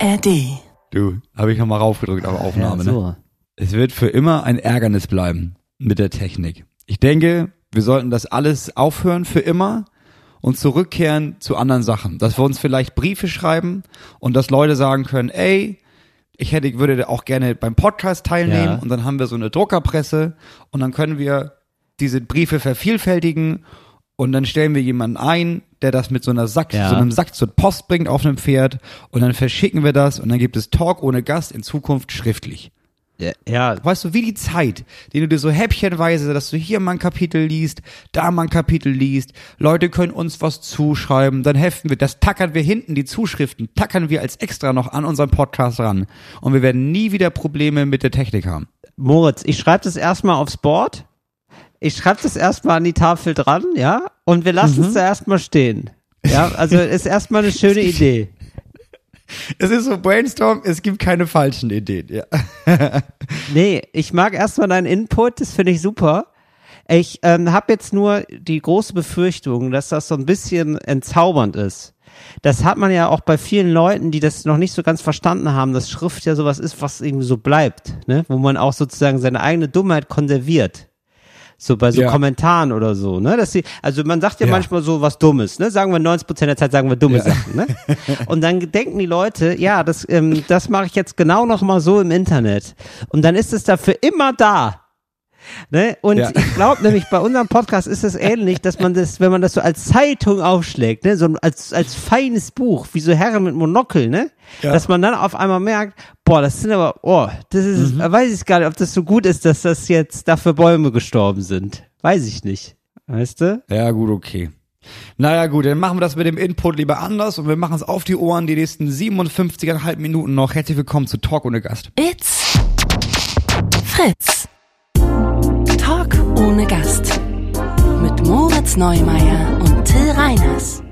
ARD. Du, habe ich nochmal raufgedrückt auf Aufnahme. ja, so. ne? Es wird für immer ein Ärgernis bleiben mit der Technik. Ich denke, wir sollten das alles aufhören für immer und zurückkehren zu anderen Sachen. Dass wir uns vielleicht Briefe schreiben und dass Leute sagen können, ey, ich hätte, würde auch gerne beim Podcast teilnehmen Ja. und dann haben wir so eine Druckerpresse und dann können wir diese Briefe vervielfältigen und dann stellen wir jemanden ein, der das mit so einer Sack, Ja. so einem Sack zur Post bringt auf einem Pferd und dann verschicken wir das und dann gibt es Talk ohne Gast in Zukunft schriftlich. Ja, ja, Weißt du, wie die Zeit, die du dir so häppchenweise, dass du hier mal ein Kapitel liest, da mal ein Kapitel liest, Leute können uns was zuschreiben, dann heften wir, das tackern wir hinten, die Zuschriften, tackern wir als extra noch an unseren Podcast ran. Und wir werden nie wieder Probleme mit der Technik haben. Moritz, ich schreibe das erstmal aufs Board. Ich schreibe das erstmal an die Tafel dran, ja, und wir lassen es da erstmal stehen. Ja, also ist erstmal eine schöne Idee. Es ist so Brainstorm, es gibt keine falschen Ideen, ja. Nee, ich mag erstmal deinen Input, das finde ich super. Ich ähm, habe jetzt nur die große Befürchtung, dass das so ein bisschen entzaubernd ist. Das hat man ja auch bei vielen Leuten, die das noch nicht so ganz verstanden haben, dass Schrift ja sowas ist, was irgendwie so bleibt, ne? wo man auch sozusagen seine eigene Dummheit konserviert. So bei so Ja. Kommentaren oder so, ne? Dass sie, also man sagt ja, Ja. manchmal so was Dummes, ne? Sagen wir 90 Prozent der Zeit sagen wir dumme Sachen, ne? Und dann denken die Leute, ja, das, ähm, das mache ich jetzt genau noch mal so im Internet. Und dann ist es dafür immer da. Ne? Und Ja. ich glaube nämlich, bei unserem Podcast ist es ähnlich, dass man das, wenn man das so als Zeitung aufschlägt, ne, so als, als feines Buch, wie so Herren mit Monokel, ne? Ja. Dass man dann auf einmal merkt, boah, das sind aber, oh, das ist, Mhm. weiß ich gar nicht, ob das so gut ist, dass das jetzt dafür Bäume gestorben sind. Weiß ich nicht. Weißt du? Ja, gut, okay. Naja, gut, dann machen wir das mit dem Input lieber anders und wir machen es auf die Ohren die nächsten 57,5 Minuten noch. Herzlich willkommen zu Talk ohne Gast. It's Fritz. Ohne Gast. Mit Moritz Neumeier und Till Reiners.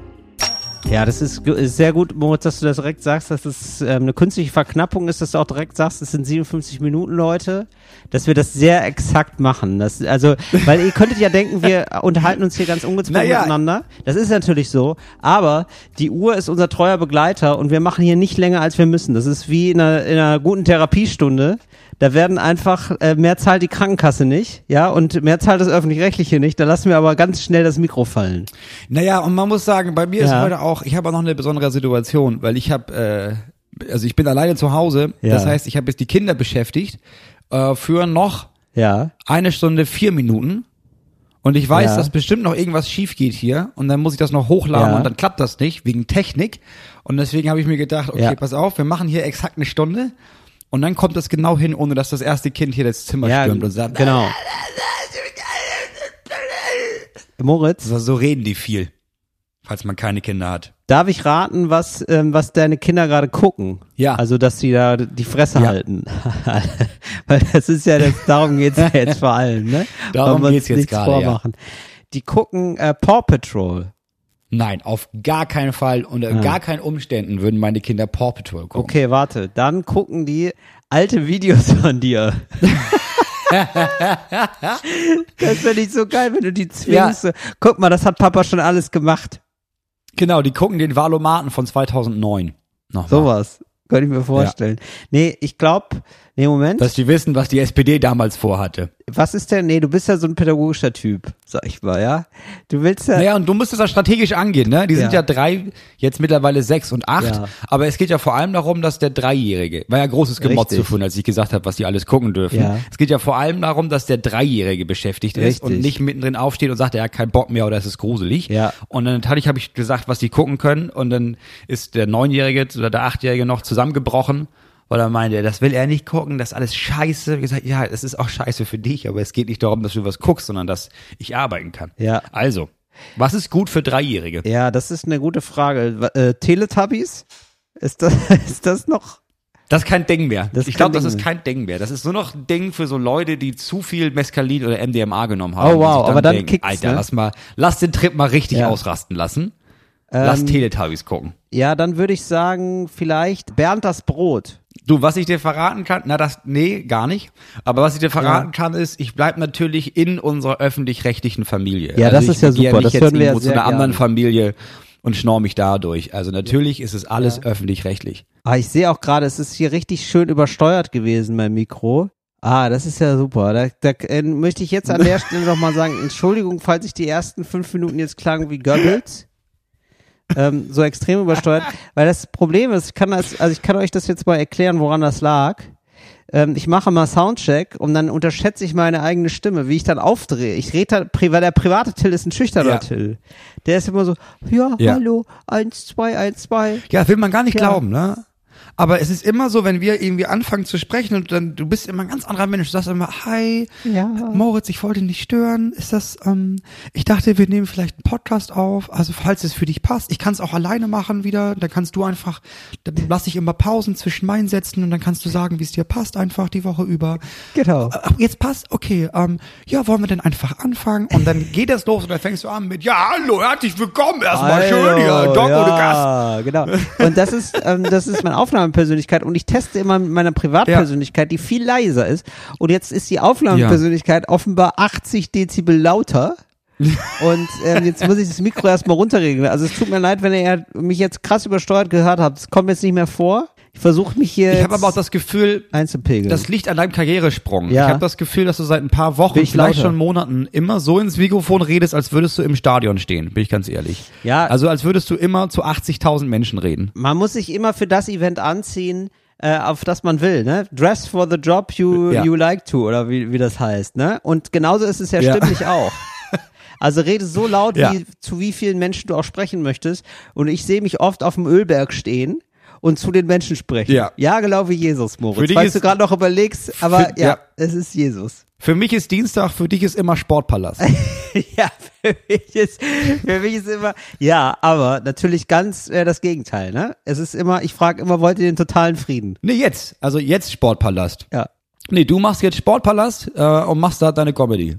Ja, das ist sehr gut, Moritz, dass du das direkt sagst, dass es ähm, eine künstliche Verknappung ist, dass du auch direkt sagst, es sind 57 Minuten, Leute, dass wir das sehr exakt machen. Das, also, weil ihr könntet ja denken, wir unterhalten uns hier ganz ungezwungen Naja. miteinander. Das ist natürlich so, aber die Uhr ist unser treuer Begleiter und wir machen hier nicht länger, als wir müssen. Das ist wie in einer, in einer guten Therapiestunde. Da werden einfach, äh, mehr zahlt die Krankenkasse nicht, ja, und mehr zahlt das Öffentlich-Rechtliche nicht. Da lassen wir aber ganz schnell das Mikro fallen. Naja, und man muss sagen, bei mir ist Ja. heute auch, ich habe auch noch eine besondere Situation, weil ich habe, äh, also ich bin alleine zu Hause, Ja. das heißt, ich habe jetzt die Kinder beschäftigt äh, für noch Ja. eine Stunde vier Minuten und ich weiß, Ja. dass bestimmt noch irgendwas schief geht hier und dann muss ich das noch hochladen Ja. und dann klappt das nicht wegen Technik und deswegen habe ich mir gedacht, okay, Ja. pass auf, wir machen hier exakt eine Stunde und dann kommt das genau hin, ohne dass das erste Kind hier das Zimmer Ja, stürmt und sagt, genau. Moritz, so, so reden die viel, falls man keine Kinder hat. darf ich raten, was, ähm, was deine Kinder gerade gucken? Ja. Also, dass sie da die Fresse Ja. halten. Weil das ist ja, das, darum geht's ja jetzt vor allem, ne? Darum geht's jetzt gerade, ja. Die gucken äh, Paw Patrol. Nein, auf gar keinen Fall, unter gar keinen Umständen würden meine Kinder Paw Patrol gucken. Okay, warte. Dann gucken die alte Videos von dir. das finde ich so geil, wenn du die zwingst. so, Guck mal, das hat Papa schon alles gemacht. Genau, die gucken den Valomaten von 2009. Nochmal. Sowas. Könnte ich mir vorstellen. Nee, ich glaube, nee, Moment. Dass die wissen, was die SPD damals vorhatte. Was ist denn, nee, du bist ja so ein pädagogischer Typ, sag ich mal, ja? Du willst ja, Naja, und du musst es ja strategisch angehen, ne? Die sind Ja. drei, jetzt mittlerweile sechs und acht. Ja. Aber es geht ja vor allem darum, dass der Dreijährige, war ja großes Gemotz Richtig. zu tun, als ich gesagt habe, was die alles gucken dürfen. Ja. Es geht ja vor allem darum, dass der Dreijährige beschäftigt ist und Richtig. nicht mittendrin aufsteht und sagt, er hat keinen Bock mehr oder es ist gruselig. Ja. Und dann hatte ich, habe ich gesagt, was die gucken können und dann ist der Neunjährige oder der Achtjährige noch zusammengebrochen. Weil er meinte, das will er nicht gucken, das ist alles scheiße. Ich gesagt, ja, es ist auch scheiße für dich, aber es geht nicht darum, dass du was guckst, sondern dass ich arbeiten kann. Ja. Also, was ist gut für Dreijährige? ja, das ist eine gute Frage. Äh, Teletubbies? Ist das, ist das noch? Das ist kein Ding mehr. Das ich glaube, das ist kein Ding mehr. Das ist nur noch ein Ding für so Leute, die zu viel Mescalin oder MDMA genommen haben. Oh, wow, sich aber dann denken, kickt's, Alter, ne? lass mal, lass den Trip mal richtig Ja. ausrasten lassen. lass Ähm, Teletubbies gucken. Ja, dann würde ich sagen, vielleicht Bernd das Brot. Du, was ich dir verraten kann, na das, nee, gar nicht. Aber was ich dir verraten kann, ist, ich bleib natürlich in unserer öffentlich-rechtlichen Familie. Also Ja, das ich ist ja super, das hören wir ja zu einer anderen gerne. Familie und schnorr mich dadurch. Also natürlich ist es alles öffentlich-rechtlich. Ah, ich sehe auch gerade, es ist hier richtig schön übersteuert gewesen, mein Mikro. Ah, das ist ja super. Da, da äh, möchte ich jetzt an der Stelle nochmal sagen, Entschuldigung, falls ich die ersten fünf Minuten jetzt klang wie Goebbels. Ähm, so extrem übersteuert. Weil das Problem ist, ich kann das, also ich kann euch das jetzt mal erklären, woran das lag. Ähm, ich mache mal Soundcheck und dann unterschätze ich meine eigene Stimme, wie ich dann aufdrehe. Ich rede dann, weil der private Till ist ein schüchterner Ja. Till. Der ist immer so, ja, Ja. hallo, eins, zwei, eins, zwei. Ja, will man gar nicht Ja. glauben, ne? Aber es ist immer so, wenn wir irgendwie anfangen zu sprechen und dann, du bist immer ein ganz anderer Mensch. Du sagst immer, hi, Ja. Moritz, ich wollte nicht stören. Ist das, ähm, ich dachte, wir nehmen vielleicht einen Podcast auf. Also falls es für dich passt, ich kann es auch alleine machen wieder. Dann kannst du einfach, dann lass ich immer Pausen zwischen meinen Sätzen und dann kannst du sagen, wie es dir passt, einfach die Woche über. Genau. Ach, jetzt passt, okay, ähm, ja, wollen wir denn einfach anfangen? Und dann geht das los und dann fängst du an mit, ja, hallo, herzlich willkommen, erstmal schön hier, Doc ja, ohne Gast. genau. Und das ist, ähm, das ist meine Aufnahmepersönlichkeit und ich teste immer mit meiner Privatpersönlichkeit, die viel leiser ist. Und jetzt ist die Aufnahmepersönlichkeit offenbar 80 Dezibel lauter. und ähm, jetzt muss ich das Mikro erstmal runterregeln. Also es tut mir leid, wenn ihr mich jetzt krass übersteuert gehört habt. Es kommt jetzt nicht mehr vor. Ich versuche mich hier Ich habe aber auch das Gefühl, einzupegeln. Das liegt an deinem Karrieresprung. Ja. Ich habe das Gefühl, dass du seit ein paar Wochen, vielleicht lauter? schon Monaten, immer so ins Mikrofon redest, als würdest du im Stadion stehen, bin ich ganz ehrlich. Ja. Also als würdest du immer zu 80.000 Menschen reden. man muss sich immer für das Event anziehen, äh, auf das man will, ne? Dress for the job you, Ja. you like to, oder wie, wie das heißt, ne? Und genauso ist es ja, Ja. stimmlich auch. Also rede so laut, Ja. wie, zu wie vielen Menschen du auch sprechen möchtest. Und ich sehe mich oft auf dem Ölberg stehen und zu den Menschen sprechen. Ja. Ja, genau wie Jesus, Moritz. Falls du gerade noch überlegst, aber Für- ja, ja. es ist Jesus. Für mich ist Dienstag, für dich ist immer Sportpalast. ja, für mich ist, für mich ist immer, ja, aber natürlich ganz äh, das Gegenteil, ne? Es ist immer, ich frage immer, wollt ihr den totalen Frieden? nee, jetzt. Also jetzt Sportpalast. Ja. Nee, du machst jetzt Sportpalast äh, und machst da deine Comedy.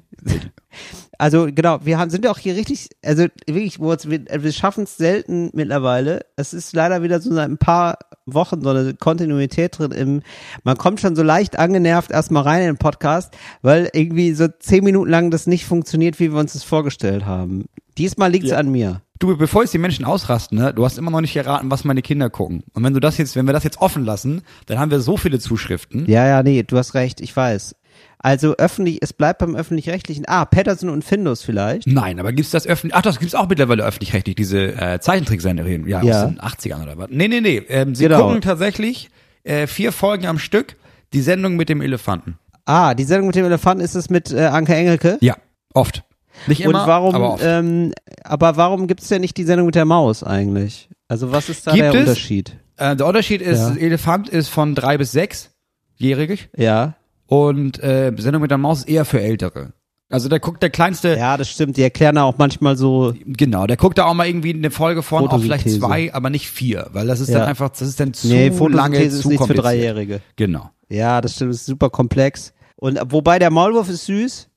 Also genau, wir haben, sind ja auch hier richtig, also wirklich, Moritz, wir, wir schaffen es selten mittlerweile. Es ist leider wieder so seit ein paar Wochen so eine Kontinuität drin im, man kommt schon so leicht angenervt erstmal rein in den Podcast, weil irgendwie so zehn Minuten lang das nicht funktioniert, wie wir uns das vorgestellt haben. Diesmal liegt's Ja. an mir. Du, bevor jetzt die Menschen ausrasten, ne, du hast immer noch nicht erraten, was meine Kinder gucken. Und wenn du das jetzt, wenn wir das jetzt offen lassen, dann haben wir so viele Zuschriften. Ja, ja, nee, du hast recht, ich weiß. Also öffentlich, es bleibt beim öffentlich-rechtlichen. Ah, Patterson und Findus vielleicht. Nein, aber gibt's das öffentlich? Ach, das gibt's auch mittlerweile öffentlich-rechtlich, diese äh, Zeichentrickserien, ja, Ja. aus den 80ern oder was. Nee, nee, nee. Ähm, sie Genau. gucken tatsächlich äh, vier Folgen am Stück, die Sendung mit dem Elefanten. Ah, die Sendung mit dem Elefanten ist es mit äh, Anke Engelke. Ja, oft. Nicht immer, und warum, aber oft. ähm, aber warum gibt's denn nicht die Sendung mit der Maus eigentlich? Also was ist da Gibt der es? Unterschied? äh, der Unterschied ist, Ja. Elefant ist von drei bis sechsjährig Ja, und äh, Sendung mit der Maus eher für Ältere. Also da guckt der kleinste, ja, das stimmt. Die erklären da auch manchmal so. genau, der guckt da auch mal irgendwie eine Folge von, auch vielleicht zwei, aber nicht vier, weil das ist Ja. dann einfach, das ist dann zu nee, lange, ist zu nichts für. Dreijährige. Genau. Ja, das stimmt. Das ist super komplex. Und wobei der Maulwurf ist süß.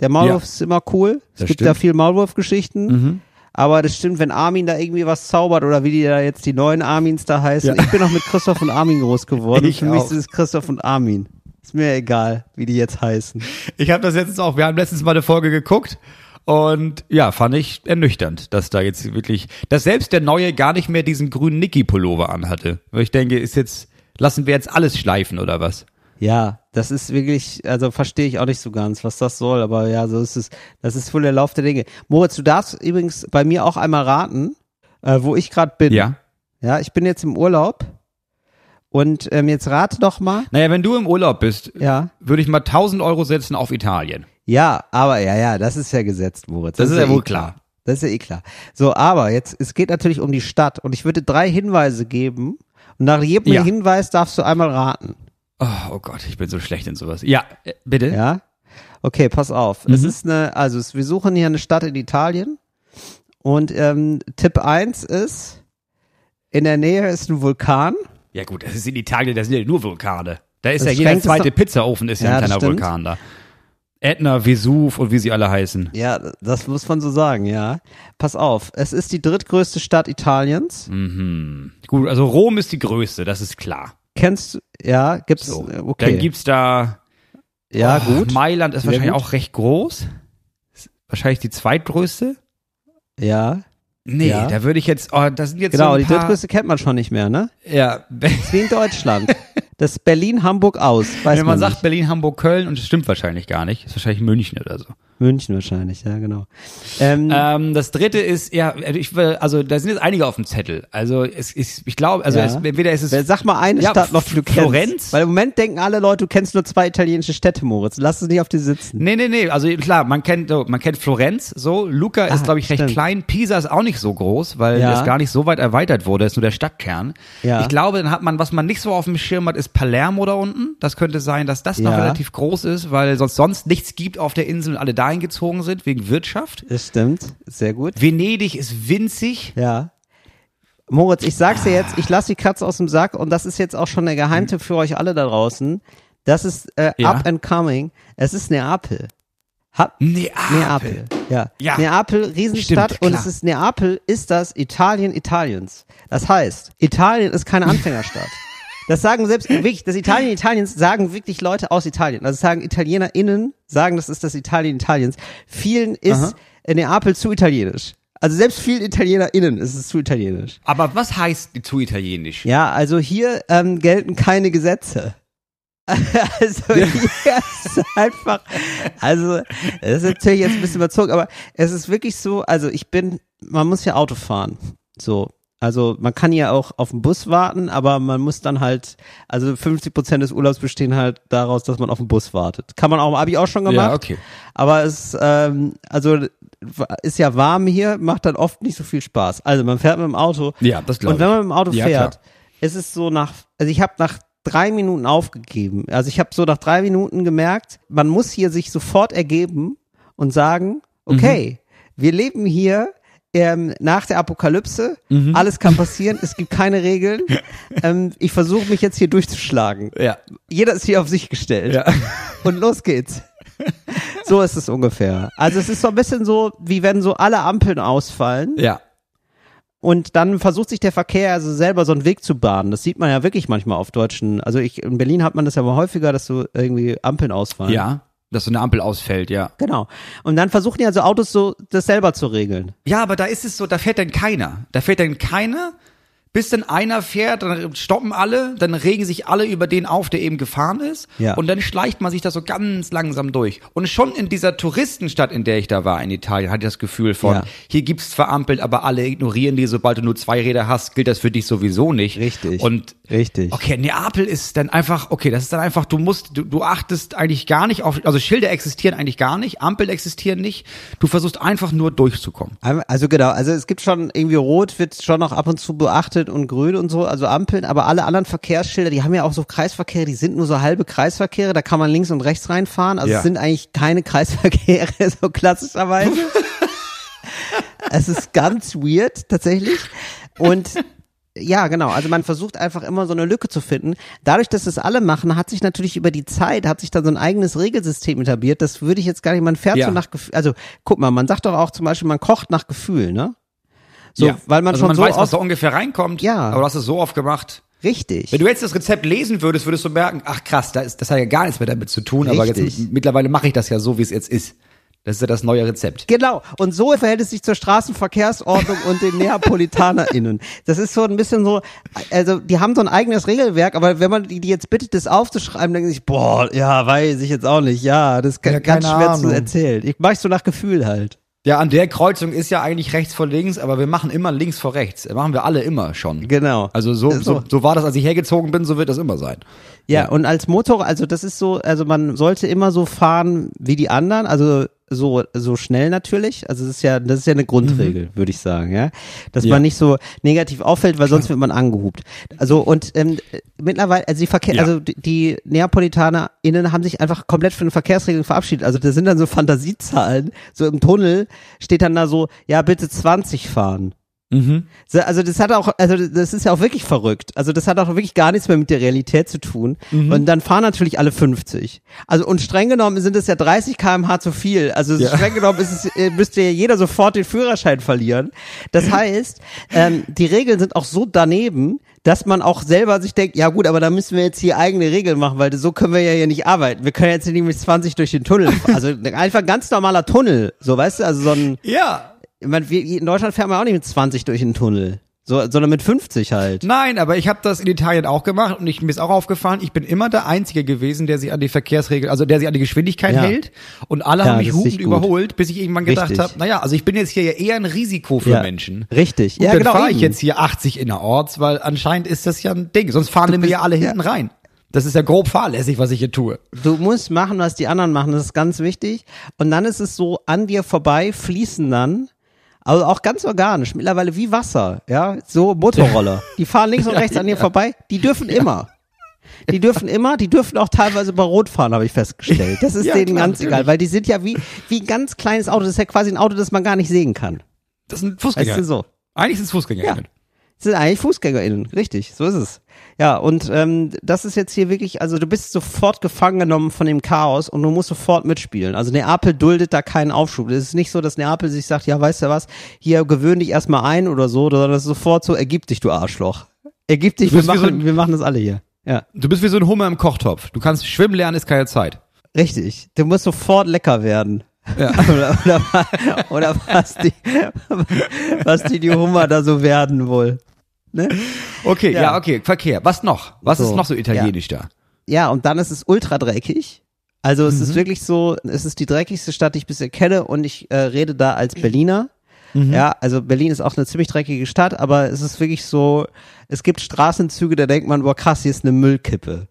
Der Maulwurf Ja. ist immer cool. Es Das gibt stimmt. da viel Maulwurfgeschichten. Mhm. Aber das stimmt, wenn Armin da irgendwie was zaubert oder wie die da jetzt die neuen Armins da heißen. Ja. Ich bin auch mit Christoph und Armin groß geworden. Ich Für mich auch. ist es Christoph und Armin. Ist mir egal, wie die jetzt heißen. Ich habe das letztens auch, wir haben letztens mal eine Folge geguckt und ja, fand ich ernüchternd, dass da jetzt wirklich, dass selbst der Neue gar nicht mehr diesen grünen Niki-Pullover anhatte. Weil ich denke, ist jetzt, lassen wir jetzt alles schleifen oder was? Ja, das ist wirklich, also verstehe ich auch nicht so ganz, was das soll, aber ja, so ist es. Das ist wohl der Lauf der Dinge. Moritz, du darfst übrigens bei mir auch einmal raten, äh, wo ich gerade bin. Ja. Ja, ich bin jetzt im Urlaub und ähm, jetzt rate doch mal. Naja, wenn du im Urlaub bist, Ja. würde ich mal 1000 Euro setzen auf Italien. Ja, aber ja, ja, das ist ja gesetzt, Moritz. Das ist ja wohl eh klar. Das ist ja eh klar. So, aber jetzt, es geht natürlich um die Stadt und ich würde drei Hinweise geben und nach jedem Ja. Hinweis darfst du einmal raten. Oh, oh Gott, ich bin so schlecht in sowas. Ja, äh, bitte. Ja? Okay, pass auf. Mhm. Es ist eine, also es, wir suchen hier eine Stadt in Italien und ähm, Tipp eins ist, in der Nähe ist ein Vulkan. Ja gut, das ist in Italien, da sind ja nur Vulkane. Da ist Das ja jeder zweite Pizzaofen ist ja, Ja, ein kleiner. Vulkan da. Ätna, Vesuv und wie sie alle heißen. Ja, das muss man so sagen, ja. Pass auf, es ist die drittgrößte Stadt Italiens. Mhm. Gut, also Rom ist die größte, das ist klar. Kennst du, ja, gibt's, So. äh, okay. Dann gibt's da ja, oh, gut. Mailand ist Sehr wahrscheinlich gut. auch recht groß. Ist wahrscheinlich die zweitgrößte. Ja. Nee, Ja. da würde ich jetzt, oh, das sind jetzt Genau, so die drittgrößte kennt man schon nicht mehr, ne? Ja, Ist wie in Deutschland. Das ist Berlin, Hamburg aus. Weiß wenn man sagt nicht. Berlin, Hamburg, Köln und das stimmt wahrscheinlich gar nicht. Ist wahrscheinlich München oder so. München wahrscheinlich, ja, genau. Ähm, Ähm, das dritte ist, ja, ich will, also da sind jetzt einige auf dem Zettel. Also es ist, ich glaube, also Ja. es, entweder ist es Sag mal eine Ja, Stadt noch, die du kennst. Florenz? Weil im Moment denken alle Leute, du kennst nur zwei italienische Städte, Moritz. Lass es nicht auf dir sitzen. Nee, nee, nee, also klar, man kennt so, man kennt Florenz so, Luca ist Ah, glaube ich recht stimmt. klein, Pisa ist auch nicht so groß, weil Ja. es gar nicht so weit erweitert wurde, ist nur der Stadtkern. Ja. Ich glaube, dann hat man, was man nicht so auf dem Schirm hat, ist Palermo da unten. Das könnte sein, dass das noch relativ groß ist, weil sonst sonst nichts gibt auf der Insel und alle dahin gezogen sind wegen Wirtschaft. Das stimmt. Sehr gut. Venedig ist winzig. Ja. Moritz, ich sag's dir jetzt, ich lass die Katze aus dem Sack und das ist jetzt auch schon der Geheimtipp für euch alle da draußen. Das ist äh, Ja. up and coming. Es ist Neapel. Ha Neapel. Neapel. Ja. Ja. Neapel, Riesenstadt Stimmt, und es ist Neapel ist das Italien Italiens. Das heißt, Italien ist keine Anfängerstadt. Das sagen selbst wirklich, das Italien Italiens sagen wirklich Leute aus Italien. Also sagen ItalienerInnen, sagen, das ist das Italien Italiens. Vielen ist äh, Neapel zu italienisch. Also selbst vielen ItalienerInnen ist es zu italienisch. Aber was heißt zu italienisch? Ja, also hier ähm, gelten keine Gesetze. Also hier ist einfach, also das ist natürlich jetzt ein bisschen überzogen, aber es ist wirklich so, also ich bin, man muss ja Auto fahren, so. Also man kann ja auch auf den Bus warten, aber man muss dann halt, also 50 Prozent des Urlaubs bestehen halt daraus, dass man auf den Bus wartet. Kann man auch, habe ich auch schon gemacht. Ja, okay. Aber es, ähm, also ist ja warm hier, macht dann oft nicht so viel Spaß. Also man fährt mit dem Auto. Ja, das glaube Und wenn ich. man mit dem Auto Ja, fährt, klar. ist es so nach, also ich habe nach drei Minuten aufgegeben. Also ich habe so nach drei Minuten gemerkt, man muss hier sich sofort ergeben und sagen, okay, Mhm. wir leben hier ähm, nach der Apokalypse, Mhm. alles kann passieren, es gibt keine Regeln. ähm, ich versuche mich jetzt hier durchzuschlagen. Ja. Jeder ist hier auf sich gestellt. Ja. Und los geht's. So ist es ungefähr. Also es ist so ein bisschen so, wie wenn so alle Ampeln ausfallen Ja. und dann versucht sich der Verkehr also selber so einen Weg zu bahnen. Das sieht man ja wirklich manchmal auf deutschen, also ich, in Berlin hat man das ja mal häufiger, dass so irgendwie Ampeln ausfallen. Ja. Dass so eine Ampel ausfällt, ja. Genau. Und dann versuchen ja so Autos so, das selber zu regeln. Ja, aber da ist es so, da fährt dann keiner. Da fährt dann keiner, bis dann einer fährt, dann stoppen alle, dann regen sich alle über den auf, der eben gefahren ist. Ja. Und dann schleicht man sich da so ganz langsam durch. Und schon in dieser Touristenstadt, in der ich da war, in Italien, hatte ich das Gefühl von, Ja. hier gibt's verampelt, aber alle ignorieren die, sobald du nur zwei Räder hast, gilt das für dich sowieso nicht. Richtig. Und Richtig. Okay, Neapel ist dann einfach, okay, das ist dann einfach, du musst, du, du achtest eigentlich gar nicht auf, also Schilder existieren eigentlich gar nicht, Ampel existieren nicht, du versuchst einfach nur durchzukommen. Also genau, also es gibt schon irgendwie Rot wird schon noch ab und zu beachtet und Grün und so, also Ampeln, aber alle anderen Verkehrsschilder, die haben ja auch so Kreisverkehre, die sind nur so halbe Kreisverkehre, da kann man links und rechts reinfahren, also Ja. es sind eigentlich keine Kreisverkehre, so klassischerweise. es ist ganz weird, tatsächlich. Und ja, genau. Also man versucht einfach immer so eine Lücke zu finden. Dadurch, dass es alle machen, hat sich natürlich über die Zeit, hat sich dann so ein eigenes Regelsystem etabliert. Das würde ich jetzt gar nicht, man fährt Ja. so nach Gefühl. Also guck mal, man sagt doch auch zum Beispiel, man kocht nach Gefühl, ne? So, Ja. weil man also schon man so weiß, was da ungefähr reinkommt, Ja. aber du hast es so oft gemacht. richtig. Wenn du jetzt das Rezept lesen würdest, würdest du merken, ach krass, das, ist, das hat ja gar nichts mehr damit zu tun, aber Richtig. jetzt mittlerweile mache ich das ja so, wie es jetzt ist. Das ist ja das neue Rezept. Genau. Und so verhält es sich zur Straßenverkehrsordnung und den NeapolitanerInnen. Das ist so ein bisschen so, also die haben so ein eigenes Regelwerk, aber wenn man die, die jetzt bittet, das aufzuschreiben, denken sie sich, boah, ja, weiß ich jetzt auch nicht. Ja, das ist Ja, ganz schwer Ahnung. zu erzählen. Ich mach so nach Gefühl halt. Ja, an der Kreuzung ist ja eigentlich rechts vor links, aber wir machen immer links vor rechts. Das machen wir alle immer schon. Genau. Also so, So. so, so war das, als ich hergezogen bin, so wird das immer sein. Ja, und als Motor, also das ist so, also man sollte immer so fahren wie die anderen, also so so schnell natürlich. Also das ist ja das ist ja eine Grundregel, würde ich sagen, ja, dass Ja. man nicht so negativ auffällt, weil sonst wird man angehupt. Also und ähm, mittlerweile, also die Verkehr, Ja. also die, die NeapolitanerInnen haben sich einfach komplett von den Verkehrsregeln verabschiedet. Also das sind dann so Fantasiezahlen. So im Tunnel steht dann da so, ja bitte 20 fahren. So, Also das hat auch, also das ist ja auch wirklich verrückt. Also das hat auch wirklich gar nichts mehr mit der Realität zu tun. Und dann fahren natürlich alle 50. Also und streng genommen sind es ja 30 km/h zu viel. Also Ja. streng genommen ist es, äh, müsste ja jeder sofort den Führerschein verlieren. Das heißt, ähm, die Regeln sind auch so daneben, dass man auch selber sich denkt, ja gut, aber da müssen wir jetzt hier eigene Regeln machen, weil so können wir ja hier nicht arbeiten. Wir können jetzt nicht mit 20 durch den Tunnel. Also einfach ein ganz normaler Tunnel, so weißt du, also so ein Ja. Ich meine, wir, in Deutschland fährt man auch nicht mit 20 durch den Tunnel. So, sondern mit 50 halt. Nein, aber ich habe das in Italien auch gemacht und ich, mir ist auch aufgefallen, ich bin immer der Einzige gewesen, der sich an die Verkehrsregeln, also der sich an die Geschwindigkeit Ja. hält und alle Ja, haben mich hupend überholt, bis ich irgendwann gedacht habe, naja, also ich bin jetzt hier ja eher ein Risiko für Ja. Menschen. Richtig. Und ja, dann genau. fahre ich jetzt hier 80 innerorts, weil anscheinend ist das ja ein Ding. Sonst fahren mir ja alle hinten rein. Das ist ja grob fahrlässig, was ich hier tue. Du musst machen, was die anderen machen, das ist ganz wichtig. Und dann ist es so, an dir vorbei fließen dann, also auch ganz organisch, mittlerweile wie Wasser, ja, so Motorroller. Die fahren links und rechts an dir vorbei, die dürfen immer. Die dürfen immer, die dürfen auch teilweise bei Rot fahren, habe ich festgestellt. Das ist Ja, denen klar, ganz natürlich. egal, weil die sind ja wie, wie ein ganz kleines Auto. Das ist ja quasi ein Auto, das man gar nicht sehen kann. Das sind Weißt Fußgänger. du so? Eigentlich sind es Fußgänger. Ja. Das sind eigentlich FußgängerInnen, richtig, so ist es. Ja, und ähm, das ist jetzt hier wirklich, also du bist sofort gefangen genommen von dem Chaos und du musst sofort mitspielen. Also Neapel duldet da keinen Aufschub. Es ist nicht so, dass Neapel sich sagt, ja, weißt du was, hier gewöhn dich erstmal ein oder so, sondern das ist sofort so, ergib dich, du Arschloch. Ergib dich, wir wie so machen, ein- wir machen das alle hier. Ja, Du bist wie so ein Hummer im Kochtopf. Du kannst schwimmen lernen, ist keine Zeit. richtig. Du musst sofort lecker werden. Ja. oder, oder, oder was die, was die, die Hummer da so werden wohl. Ne? Okay, ja. Ja. okay, Verkehr. Was noch? Was So, ist noch so italienisch da? Ja, und dann ist es ultra dreckig. Also es Mhm. ist wirklich so, es ist die dreckigste Stadt, die ich bisher kenne und ich äh, rede da als Berliner. Mhm. Ja, also Berlin ist auch eine ziemlich dreckige Stadt, aber es ist wirklich so, es gibt Straßenzüge, da denkt man, boah krass, hier ist eine Müllkippe.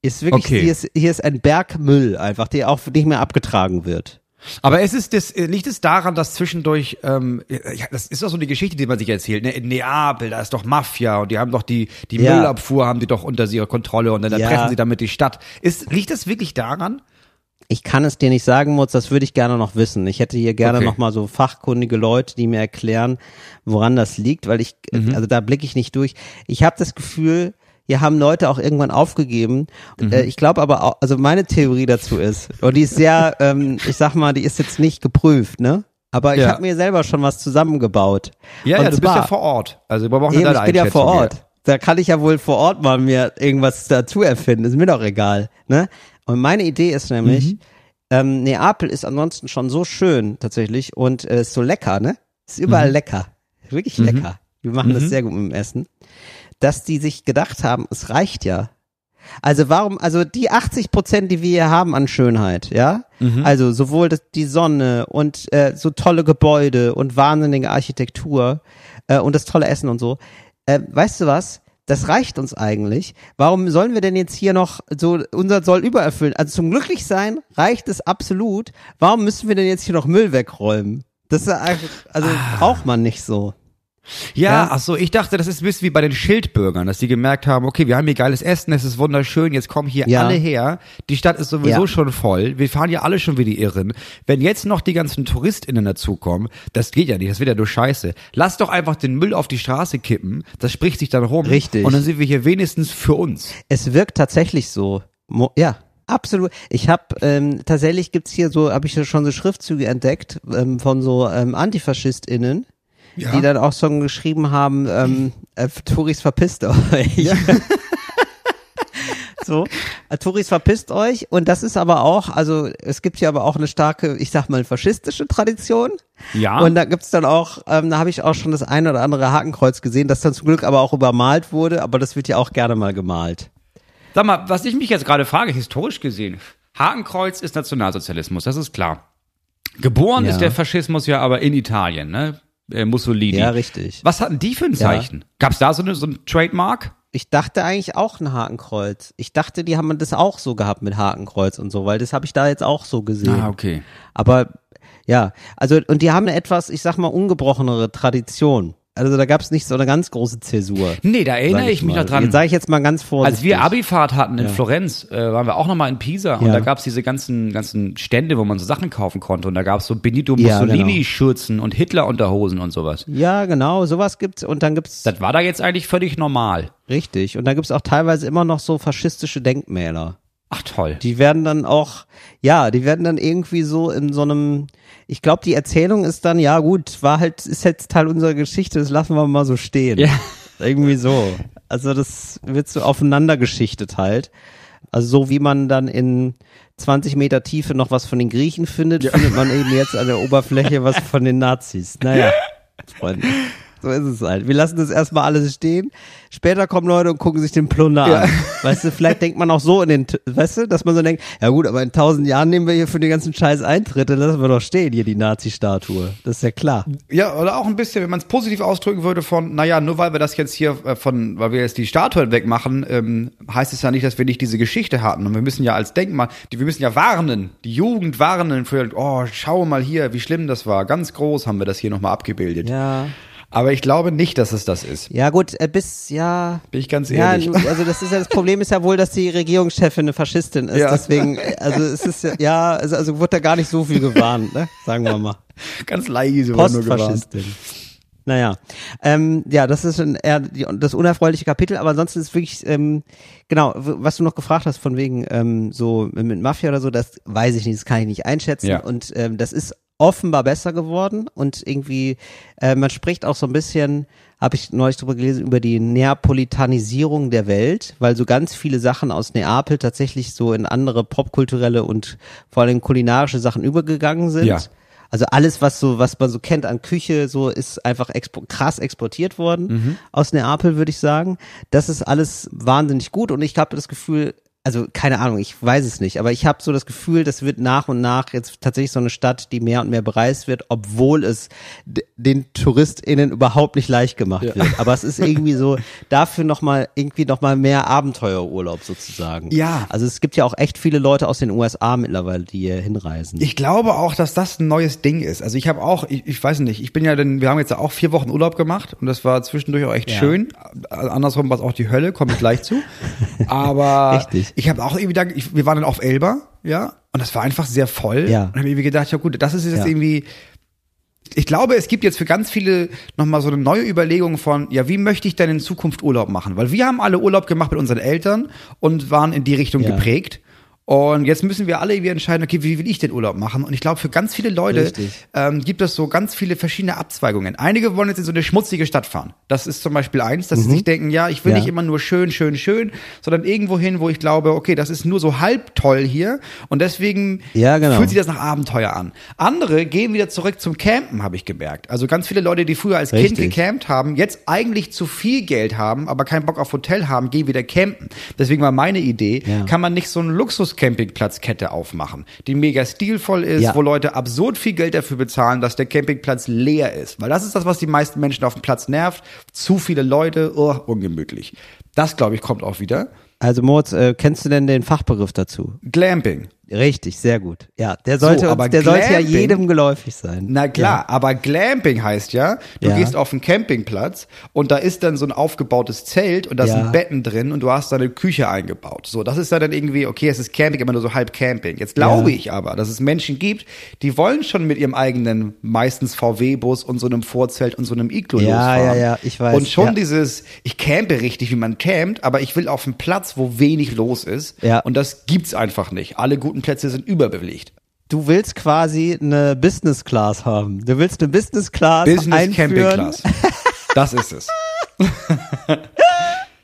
Ist wirklich, Okay. hier, ist, hier ist ein Berg Müll einfach, der auch nicht mehr abgetragen wird. Aber es ist das, äh, liegt es daran, dass zwischendurch, ähm, ja, das ist doch so eine Geschichte, die man sich erzählt, ne? In Neapel, da ist doch Mafia und die haben doch die, die Ja. Müllabfuhr haben die doch unter ihrer Kontrolle und dann Ja. erpressen sie damit die Stadt. Ist, liegt das wirklich daran? Ich kann es dir nicht sagen, Mutz, das würde ich gerne noch wissen. Ich hätte hier gerne Okay. noch mal so fachkundige Leute, die mir erklären, woran das liegt, weil ich, Mhm. also da blicke ich nicht durch. Ich habe das Gefühl, hier haben Leute auch irgendwann aufgegeben. Mhm. Äh, ich glaube aber auch, also meine Theorie dazu ist, und die ist sehr, ähm, ich sag mal, die ist jetzt nicht geprüft, ne? Aber ich Ja. habe mir selber schon was zusammengebaut. Ja, Und ja, du bist zwar- ja vor Ort. Also wir brauchen Eben, deine ich bin ja vor Ort. Da kann ich ja wohl vor Ort mal mir irgendwas dazu erfinden. Ist mir doch egal. Ne? Und meine Idee ist nämlich, Mhm. ähm, Neapel ist ansonsten schon so schön tatsächlich und äh, ist so lecker, ne? Ist überall Mhm. lecker. Wirklich lecker. Wir machen das sehr gut mit dem Essen. Dass die sich gedacht haben, es reicht ja. Also warum, also die 80 Prozent, die wir hier haben an Schönheit, ja, Mhm. also sowohl das, die Sonne und äh, so tolle Gebäude und wahnsinnige Architektur äh, und das tolle Essen und so, äh, weißt du was? Das reicht uns eigentlich. Warum sollen wir denn jetzt hier noch so unser Soll übererfüllen? Also zum Glücklichsein reicht es absolut. Warum müssen wir denn jetzt hier noch Müll wegräumen? Das ist einfach, also braucht man nicht so. Ja, Ja. ach so, ich dachte, das ist ein bisschen wie bei den Schildbürgern, dass die gemerkt haben, okay, wir haben hier geiles Essen, es ist wunderschön, jetzt kommen hier Ja. alle her, die Stadt ist sowieso Ja. schon voll, wir fahren ja alle schon wie die Irren. Wenn jetzt noch die ganzen TouristInnen dazukommen, das geht ja nicht, das wird ja nur scheiße. Lass doch einfach den Müll auf die Straße kippen, das spricht sich dann rum. Richtig. Und dann sind wir hier wenigstens für uns. Es wirkt tatsächlich so. Mo ja, absolut. Ich habe ähm, tatsächlich gibt's hier so, habe ich ja schon so Schriftzüge entdeckt ähm, von so ähm, AntifaschistInnen, Ja. die dann auch so geschrieben haben, ähm, äh, Touris verpisst euch. so, äh, Touris verpisst euch. Und das ist aber auch, also es gibt hier aber auch eine starke, ich sag mal, faschistische Tradition. Ja. Und da gibt's dann auch, ähm, da habe ich auch schon das ein oder andere Hakenkreuz gesehen, das dann zum Glück aber auch übermalt wurde, aber das wird ja auch gerne mal gemalt. Sag mal, was ich mich jetzt gerade frage, historisch gesehen, Hakenkreuz ist Nationalsozialismus, das ist klar. Geboren Ja. ist der Faschismus ja aber in Italien, ne? Äh, Mussolini. Ja, richtig. Was hatten die für ein Zeichen? Gab's da so, eine, so ein Trademark? Ich dachte eigentlich auch ein Hakenkreuz. Ich dachte, die haben das auch so gehabt mit Hakenkreuz und so, weil das habe ich da jetzt auch so gesehen. Ah, okay. Aber ja, also und die haben eine etwas, ich sag mal, ungebrochenere Tradition. Also da gab es nicht so eine ganz große Zäsur. Nee, da erinnere sag ich mich noch dran. Jetzt sage ich jetzt mal ganz vorsichtig. Als wir Abifahrt hatten in Florenz, äh, waren wir auch nochmal in Pisa und Ja. da gab's diese ganzen, ganzen Stände, wo man so Sachen kaufen konnte und da gab's so Benito Ja, genau. Mussolini-Schürzen und Hitler-Unterhosen und sowas. Ja, genau, sowas gibt's und dann gibt's Das war da jetzt eigentlich völlig normal. richtig und dann gibt's auch teilweise immer noch so faschistische Denkmäler. Ach toll. Die werden dann auch, ja, die werden dann irgendwie so in so einem, ich glaube, die Erzählung ist dann, ja gut, war halt, ist jetzt Teil unserer Geschichte, das lassen wir mal so stehen. Ja. Irgendwie so. Also das wird so aufeinander geschichtet halt. Also so wie man dann in 20 Meter Tiefe noch was von den Griechen findet, findet man eben jetzt an der Oberfläche was von den Nazis. Naja, Freunde. So ist es halt. Wir lassen das erstmal alles stehen. Später kommen Leute und gucken sich den Plunder Ja. an. Weißt du, vielleicht denkt man auch so in den, weißt du, dass man so denkt, ja gut, aber in tausend Jahren nehmen wir hier für den ganzen Scheiß Eintritte, lassen wir doch stehen, hier die Nazi-Statue. Das ist ja klar. Ja, oder auch ein bisschen, wenn man es positiv ausdrücken würde von, naja, nur weil wir das jetzt hier äh, von, weil wir jetzt die Statuen wegmachen, ähm, heißt es ja nicht, dass wir nicht diese Geschichte hatten. Und wir müssen ja als Denkmal, die, wir müssen ja warnen, die Jugend warnen für, oh, schau mal hier, wie schlimm das war. Ganz groß haben wir das hier nochmal abgebildet. Ja. Aber ich glaube nicht, dass es das ist. Ja gut, äh, bis, ja, Bin ich ganz Ja, ehrlich. nu- also das ist ja das Problem ist ja wohl, dass die Regierungschefin eine Faschistin ist. Ja. Deswegen, also es ist ja, ja, also, also wurde da gar nicht so viel gewarnt, ne? Sagen wir mal. ganz leise wurde nur gewarnt. Naja, ähm, ja, das ist ein, eher die, das unerfreuliche Kapitel, aber ansonsten ist wirklich, ähm, genau, was du noch gefragt hast von wegen ähm, so mit Mafia oder so, das weiß ich nicht, das kann ich nicht einschätzen Ja. und ähm, das ist offenbar besser geworden und irgendwie, äh, man spricht auch so ein bisschen, habe ich neulich drüber gelesen, über die Neapolitanisierung der Welt, weil so ganz viele Sachen aus Neapel tatsächlich so in andere popkulturelle und vor allem kulinarische Sachen übergegangen sind. Ja. Also alles, was so, was man so kennt an Küche, so ist einfach expo krass exportiert worden Mhm. aus Neapel, würde ich sagen. Das ist alles wahnsinnig gut und ich habe das Gefühl, also keine Ahnung, ich weiß es nicht, aber ich habe so das Gefühl, das wird nach und nach jetzt tatsächlich so eine Stadt, die mehr und mehr bereist wird, obwohl es den TouristInnen überhaupt nicht leicht gemacht wird. Aber es ist irgendwie so dafür nochmal irgendwie nochmal mehr Abenteuerurlaub sozusagen. Ja. Also es gibt ja auch echt viele Leute aus den USA mittlerweile, die hier hinreisen. Ich glaube auch, dass das ein neues Ding ist. Also ich habe auch, ich, ich weiß nicht, ich bin ja dann, wir haben jetzt auch vier Wochen Urlaub gemacht und das war zwischendurch auch echt Ja. schön. Andersrum war es auch die Hölle, komme ich gleich zu. Aber Richtig. Ich habe auch irgendwie da, ich, wir waren dann auf Elba, ja, und das war einfach sehr voll. Ja. Und habe irgendwie gedacht, ja gut, das ist jetzt Ja. irgendwie, ich glaube, es gibt jetzt für ganz viele nochmal so eine neue Überlegung von, ja, wie möchte ich denn in Zukunft Urlaub machen? Weil wir haben alle Urlaub gemacht mit unseren Eltern und waren in die Richtung Ja. geprägt. Und jetzt müssen wir alle irgendwie entscheiden, okay, wie will ich denn Urlaub machen? Und ich glaube, für ganz viele Leute ähm, gibt es so ganz viele verschiedene Abzweigungen. Einige wollen jetzt in so eine schmutzige Stadt fahren. Das ist zum Beispiel eins, dass sie sich denken, ja, ich will Mhm. Ja. nicht immer nur schön, schön, schön, sondern irgendwo hin, wo ich glaube, okay, das ist nur so halb toll hier und deswegen Ja, genau. fühlt sich das nach Abenteuer an. Andere gehen wieder zurück zum Campen, habe ich gemerkt. Also ganz viele Leute, die früher als Kind Richtig. gecampt haben, jetzt eigentlich zu viel Geld haben, aber keinen Bock auf Hotel haben, gehen wieder campen. Deswegen war meine Idee, Ja. kann man nicht so einen Luxus-Campingplatzkette aufmachen, die mega stilvoll ist, Ja. wo Leute absurd viel Geld dafür bezahlen, dass der Campingplatz leer ist. Weil das ist das, was die meisten Menschen auf dem Platz nervt. Zu viele Leute, oh, ungemütlich. Das, glaube ich, kommt auch wieder. Also Moritz, äh, kennst du denn den Fachbegriff dazu? Glamping. Richtig, sehr gut. Ja, der sollte, So, aber der sollte ja Glamping- jedem geläufig sein. Na klar, aber Glamping heißt ja, du Ja. gehst auf einen Campingplatz und da ist dann so ein aufgebautes Zelt und da Ja. sind Betten drin und du hast da eine Küche eingebaut. So, das ist ja dann irgendwie, okay, es ist Camping, aber nur so halb Camping. Jetzt glaube Ja. ich aber, dass es Menschen gibt, die wollen schon mit ihrem eigenen, meistens VW-Bus und so einem Vorzelt und so einem Iglo Ja, losfahren. ja, ja, ich weiß, Und schon ja. dieses, ich campe richtig, wie man campt, aber ich will auf einen Platz, wo wenig los ist. Ja. Und das gibt's einfach nicht. Alle guten Plätze sind überbelegt. Du willst quasi eine Business Class haben. Du willst eine Business Class Business einführen. Camping Class. Das ist es.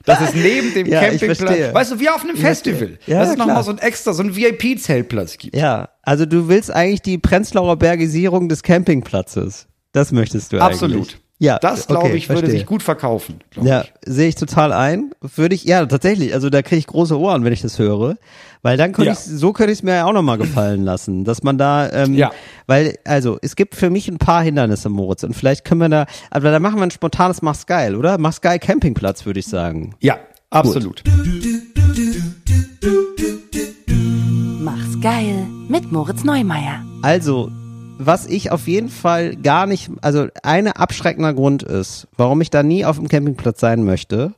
Das ist neben dem Ja, Campingplatz. Weißt du, wie auf einem Festival. Ja, dass es nochmal so ein extra, so ein VIP-Zeltplatz gibt. Ja, also du willst eigentlich die Prenzlauer Bergisierung des Campingplatzes. Das möchtest du Absolut. eigentlich. Ja, Das, glaube okay, ich, würde verstehe. sich gut verkaufen. Ja, ich. sehe ich total ein. Würde ich, ja, tatsächlich. Also da kriege ich große Ohren, wenn ich das höre. Weil dann könnte Ja. ich, so könnte ich es mir ja auch nochmal gefallen lassen, dass man da, ähm, Ja. weil, also, es gibt für mich ein paar Hindernisse, Moritz, und vielleicht können wir da, aber da machen wir ein spontanes Mach's geil, oder? Mach's geil Campingplatz, würde ich sagen. Ja, absolut. Mach's geil mit Moritz Neumeier. Also, was ich auf jeden Fall gar nicht, also eine abschreckender Grund ist, warum ich da nie auf dem Campingplatz sein möchte,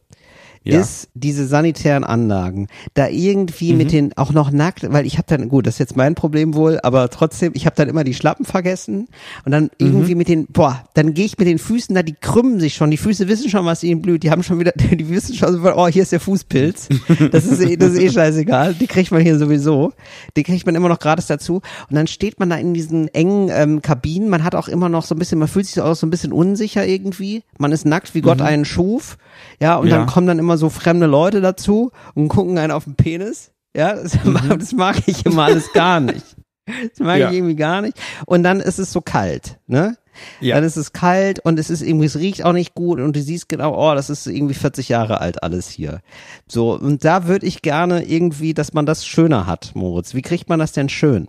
Ja. ist diese sanitären Anlagen. Da irgendwie Mhm. mit den auch noch nackt, weil ich habe dann gut, das ist jetzt mein Problem wohl, aber trotzdem, ich habe dann immer die Schlappen vergessen und dann irgendwie Mhm. mit den boah, dann gehe ich mit den Füßen da, die krümmen sich schon, die Füße wissen schon, was ihnen blüht, die haben schon wieder die wissen schon, oh, hier ist der Fußpilz. Das ist eh, das ist eh scheißegal, die kriegt man hier sowieso. Die kriegt man immer noch gratis dazu und dann steht man da in diesen engen ähm, Kabinen, man hat auch immer noch so ein bisschen, man fühlt sich auch so ein bisschen unsicher irgendwie. Man ist nackt, wie Gott einen schuf. Ja, und Mhm. Ja. dann kommen dann immer so fremde Leute dazu und gucken einen auf den Penis. Ja, das, mag, das mag ich immer alles gar nicht. Das mag Ja. ich irgendwie gar nicht. Und dann ist es so kalt, ne? Ja. Dann ist es kalt und es ist irgendwie, es riecht auch nicht gut und du siehst genau, oh, das ist irgendwie 40 Jahre alt alles hier. So, und da würde ich gerne irgendwie, dass man das schöner hat, Moritz. Wie kriegt man das denn schön?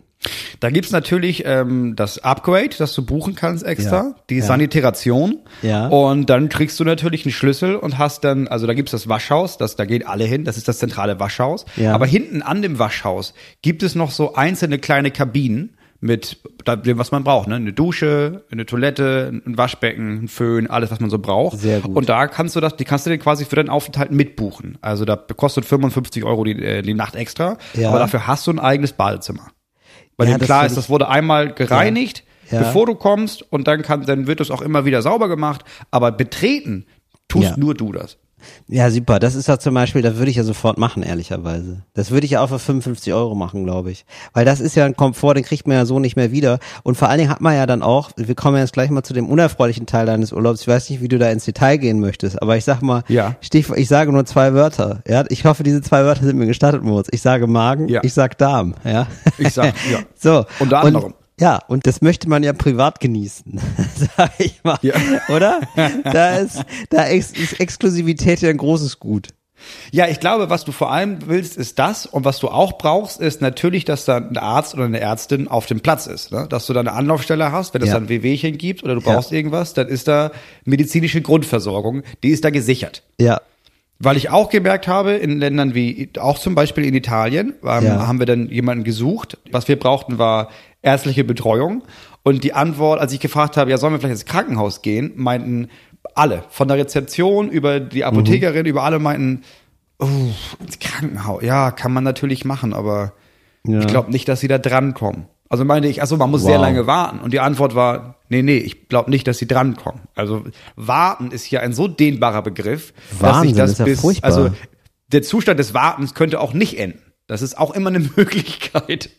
Da gibt's natürlich ähm, das Upgrade, das du buchen kannst extra, Ja. die Ja. Saniteration. Ja. Und dann kriegst du natürlich einen Schlüssel und hast dann, also da gibt's das Waschhaus, das, da gehen alle hin, das ist das zentrale Waschhaus. Ja. Aber hinten an dem Waschhaus gibt es noch so einzelne kleine Kabinen mit dem, was man braucht, ne? Eine Dusche, eine Toilette, ein Waschbecken, ein Föhn, alles, was man so braucht. Sehr gut. Und da kannst du das, die kannst du dir quasi für deinen Aufenthalt mitbuchen. Also da kostet 55 Euro die, äh, die Nacht extra, Ja. aber dafür hast du ein eigenes Badezimmer. Weil Ja, dem klar ist, das wurde einmal gereinigt, Ja. bevor du kommst und dann kann, dann wird es auch immer wieder sauber gemacht. Aber betreten tust Ja. nur du das. Ja, super. Das ist ja zum Beispiel, das würde ich ja sofort machen, ehrlicherweise. Das würde ich ja auch für 55 Euro machen, glaube ich. Weil das ist ja ein Komfort, den kriegt man ja so nicht mehr wieder. Und vor allen Dingen hat man ja dann auch, wir kommen jetzt gleich mal zu dem unerfreulichen Teil deines Urlaubs. Ich weiß nicht, wie du da ins Detail gehen möchtest, aber ich sag mal, Ja. Stichwort, ich sage nur zwei Wörter. Ja, ich hoffe, diese zwei Wörter sind mir gestattet, Moritz. Ich sage Magen, Ja. ich sag Darm. Ja. Ich sag, ja. So. Unter und, anderem. Ja, und das möchte man ja privat genießen, sag ich mal. Ja. Oder? Da ist, da ist, Exklusivität ja ein großes Gut. Ja, ich glaube, was du vor allem willst, ist das. Und was du auch brauchst, ist natürlich, dass da ein Arzt oder eine Ärztin auf dem Platz ist. Ne? Dass du da eine Anlaufstelle hast, wenn es Ja. da ein Wehwehchen gibt oder du Ja. brauchst irgendwas, dann ist da medizinische Grundversorgung, die ist da gesichert. Ja. Weil ich auch gemerkt habe, in Ländern wie, auch zum Beispiel in Italien, ähm, Ja. haben wir dann jemanden gesucht. Was wir brauchten, war ärztliche Betreuung. Und die Antwort, als ich gefragt habe, ja, sollen wir vielleicht ins Krankenhaus gehen, meinten alle, von der Rezeption über die Apothekerin, über alle meinten, oh, ins Krankenhaus. Ja, kann man natürlich machen, aber Ja. ich glaube nicht, dass sie da drankommen. Also meinte ich, also man muss Wow. sehr lange warten. Und die Antwort war, nee, nee, ich glaube nicht, dass sie drankommen. Also warten ist hier ein so dehnbarer Begriff, dass Wahnsinn, sich das ist ja bis, furchtbar. also der Zustand des Wartens könnte auch nicht enden. Das ist auch immer eine Möglichkeit.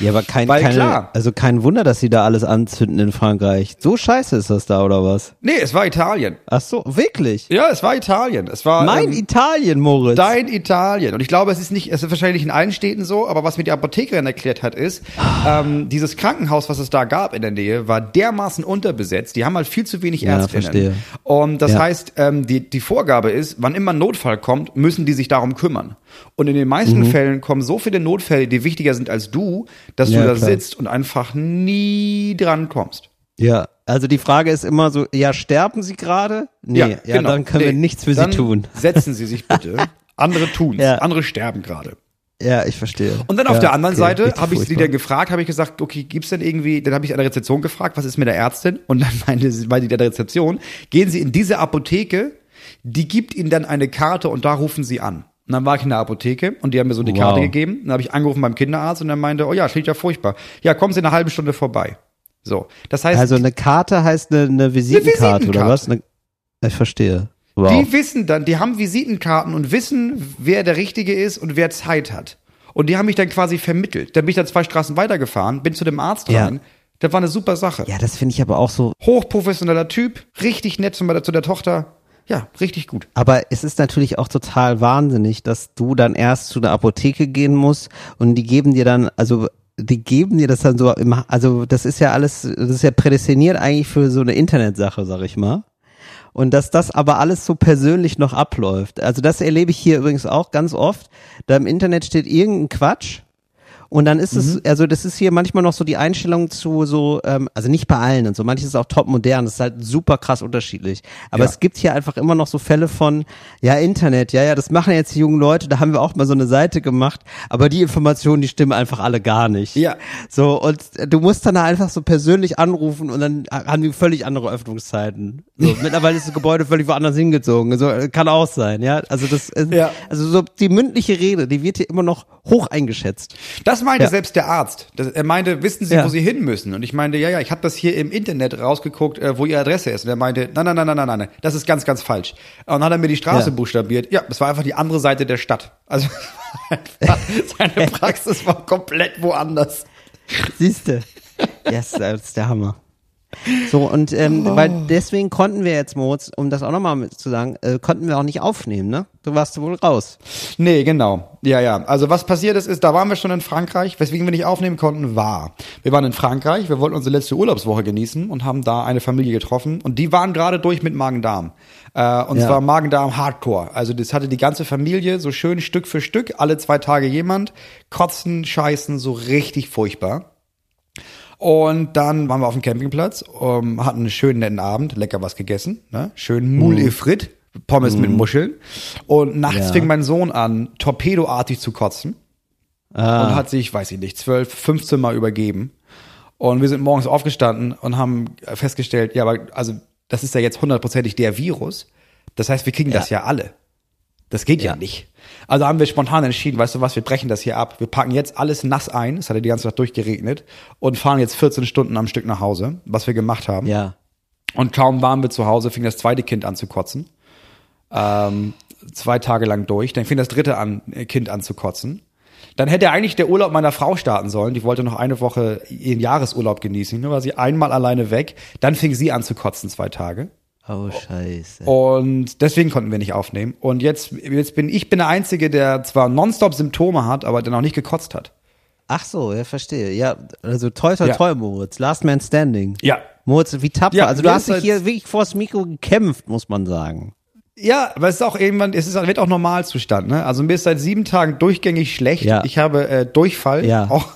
Ja, aber kein, Weil keine, klar. also kein Wunder, dass sie da alles anzünden in Frankreich. So scheiße ist das da, oder was? Nee, es war Italien. Ach so, wirklich? Ja, es war Italien. Es war Mein ähm, Italien, Moritz. Dein Italien. Und ich glaube, es ist nicht, es ist wahrscheinlich in allen Städten so, aber was mir die Apothekerin erklärt hat, ist, ähm, dieses Krankenhaus, was es da gab in der Nähe, war dermaßen unterbesetzt. Die haben halt viel zu wenig Ja, Ärztinnen. verstehe. Und das Ja. heißt, ähm, die, die Vorgabe ist, wann immer ein Notfall kommt, müssen die sich darum kümmern. Und in den meisten Mhm. Fällen kommen so viele Notfälle, die wichtiger sind als du, dass Ja, du da klar. sitzt und einfach nie dran kommst. Ja, also die Frage ist immer so, ja, sterben sie gerade? Nee, ja, genau. dann können wir Nee, nichts für sie tun. Setzen Sie sich bitte. Andere tun's. Ja. Andere sterben gerade. Ja, ich verstehe. Und dann auf ja, der anderen okay, Seite habe ich sie dann gefragt, habe ich gesagt, okay, gibt's denn irgendwie, dann habe ich an der Rezeption gefragt, was ist mit der Ärztin? Und dann meinte sie bei der Rezeption, gehen Sie in diese Apotheke, die gibt Ihnen dann eine Karte und da rufen Sie an. Und dann war ich in der Apotheke und die haben mir so eine Wow. Karte gegeben. Dann habe ich angerufen beim Kinderarzt und er meinte, oh ja, klingt ja furchtbar. Ja, kommen Sie in einer halben Stunde vorbei. So, das heißt, Also eine Karte heißt eine, eine Visitenkarte, oder Visitenkarte. was? Eine, ich verstehe. Wow. Die wissen dann, die haben Visitenkarten und wissen, wer der Richtige ist und wer Zeit hat. Und die haben mich dann quasi vermittelt. Dann bin ich dann zwei Straßen weitergefahren, bin zu dem Arzt Ja. rein. Das war eine super Sache. ja, das finde ich aber auch so. Hochprofessioneller Typ, richtig nett zu, zu der Tochter. Ja, richtig gut. Aber es ist natürlich auch total wahnsinnig, dass du dann erst zu einer Apotheke gehen musst und die geben dir dann, also die geben dir das dann so im, also das ist ja alles, das ist ja prädestiniert eigentlich für so eine Internetsache, sag ich mal. Und dass das aber alles so persönlich noch abläuft. Also das erlebe ich hier übrigens auch ganz oft. Da im Internet steht irgendein Quatsch. Und dann ist es, also das ist hier manchmal noch so die Einstellung zu so, ähm, also nicht bei allen und so, manches ist auch top modern, das ist halt super krass unterschiedlich. Aber Ja. es gibt hier einfach immer noch so Fälle von, ja, Internet, ja, ja, das machen jetzt die jungen Leute, da haben wir auch mal so eine Seite gemacht, aber die Informationen, die stimmen einfach alle gar nicht. Ja. So, und du musst dann da einfach so persönlich anrufen und dann haben die völlig andere Öffnungszeiten. So, mittlerweile ist das Gebäude völlig woanders hingezogen. So, äh, kann auch sein, ja. Also das, Ja. also so die mündliche Rede, die wird hier immer noch hoch eingeschätzt. Das meinte Ja. selbst der Arzt. Das, er meinte, wissen Sie, Ja. wo Sie hin müssen? Und ich meinte, ja, ja, ich habe das hier im Internet rausgeguckt, äh, wo Ihre Adresse ist. Und er meinte, nein, nein, nein, nein, nein, nein, das ist ganz, ganz falsch. Und dann hat er mir die Straße Ja. buchstabiert. Ja, das war einfach die andere Seite der Stadt. Also seine Praxis war komplett woanders. Siehste. Yes, das ist der Hammer. So, und ähm, weil deswegen konnten wir jetzt, Moritz, um das auch nochmal zu sagen, äh, konnten wir auch nicht aufnehmen, ne? Du warst wohl raus. Nee, genau. Ja, ja. Also was passiert ist, ist, da waren wir schon in Frankreich. Weswegen wir nicht aufnehmen konnten, war, wir waren in Frankreich, wir wollten unsere letzte Urlaubswoche genießen und haben da eine Familie getroffen und die waren gerade durch mit Magen-Darm. Äh, und Ja. zwar Magen-Darm Hardcore. Also das hatte die ganze Familie so schön Stück für Stück, alle zwei Tage jemand, kotzen, scheißen, so richtig furchtbar. Und dann waren wir auf dem Campingplatz, ähm, hatten einen schönen netten Abend, lecker was gegessen, ne? schön Moule frit, Pommes mit Muscheln. Und nachts Ja. fing mein Sohn an, torpedoartig zu kotzen Ah, und hat sich, weiß ich nicht, 12, 15 Mal übergeben. Und wir sind morgens aufgestanden und haben festgestellt, ja, aber also das ist ja jetzt hundertprozentig der Virus. Das heißt, wir kriegen das ja alle. Das geht ja. Ja. nicht. Also haben wir spontan entschieden, weißt du was, wir brechen das hier ab. Wir packen jetzt alles nass ein, es hat ja die ganze Nacht durchgeregnet und fahren jetzt 14 Stunden am Stück nach Hause, was wir gemacht haben. ja. Und kaum waren wir zu Hause, fing das zweite Kind an zu kotzen. Ähm, zwei Tage lang durch. Dann fing das dritte an, äh, Kind an zu kotzen. Dann hätte eigentlich der Urlaub meiner Frau starten sollen. Die wollte noch eine Woche ihren Jahresurlaub genießen. Nur war sie einmal alleine weg. Dann fing sie an zu kotzen, zwei Tage. Oh, scheiße. Und deswegen konnten wir nicht aufnehmen. Und jetzt, jetzt bin ich bin der Einzige, der zwar nonstop Symptome hat, aber der noch nicht gekotzt hat. Ach so, ja, verstehe. Ja, also toi, toi, Ja. toi, Moritz. Last Man Standing. Ja. Moritz, wie tapfer. Ja, also du hast dich halt- hier wirklich vors Mikro gekämpft, muss man sagen. Ja, aber es ist auch irgendwann, es ist, wird auch Normalzustand, ne? Also mir ist seit sieben Tagen durchgängig schlecht. Ja. Ich habe äh, Durchfall Ja. auch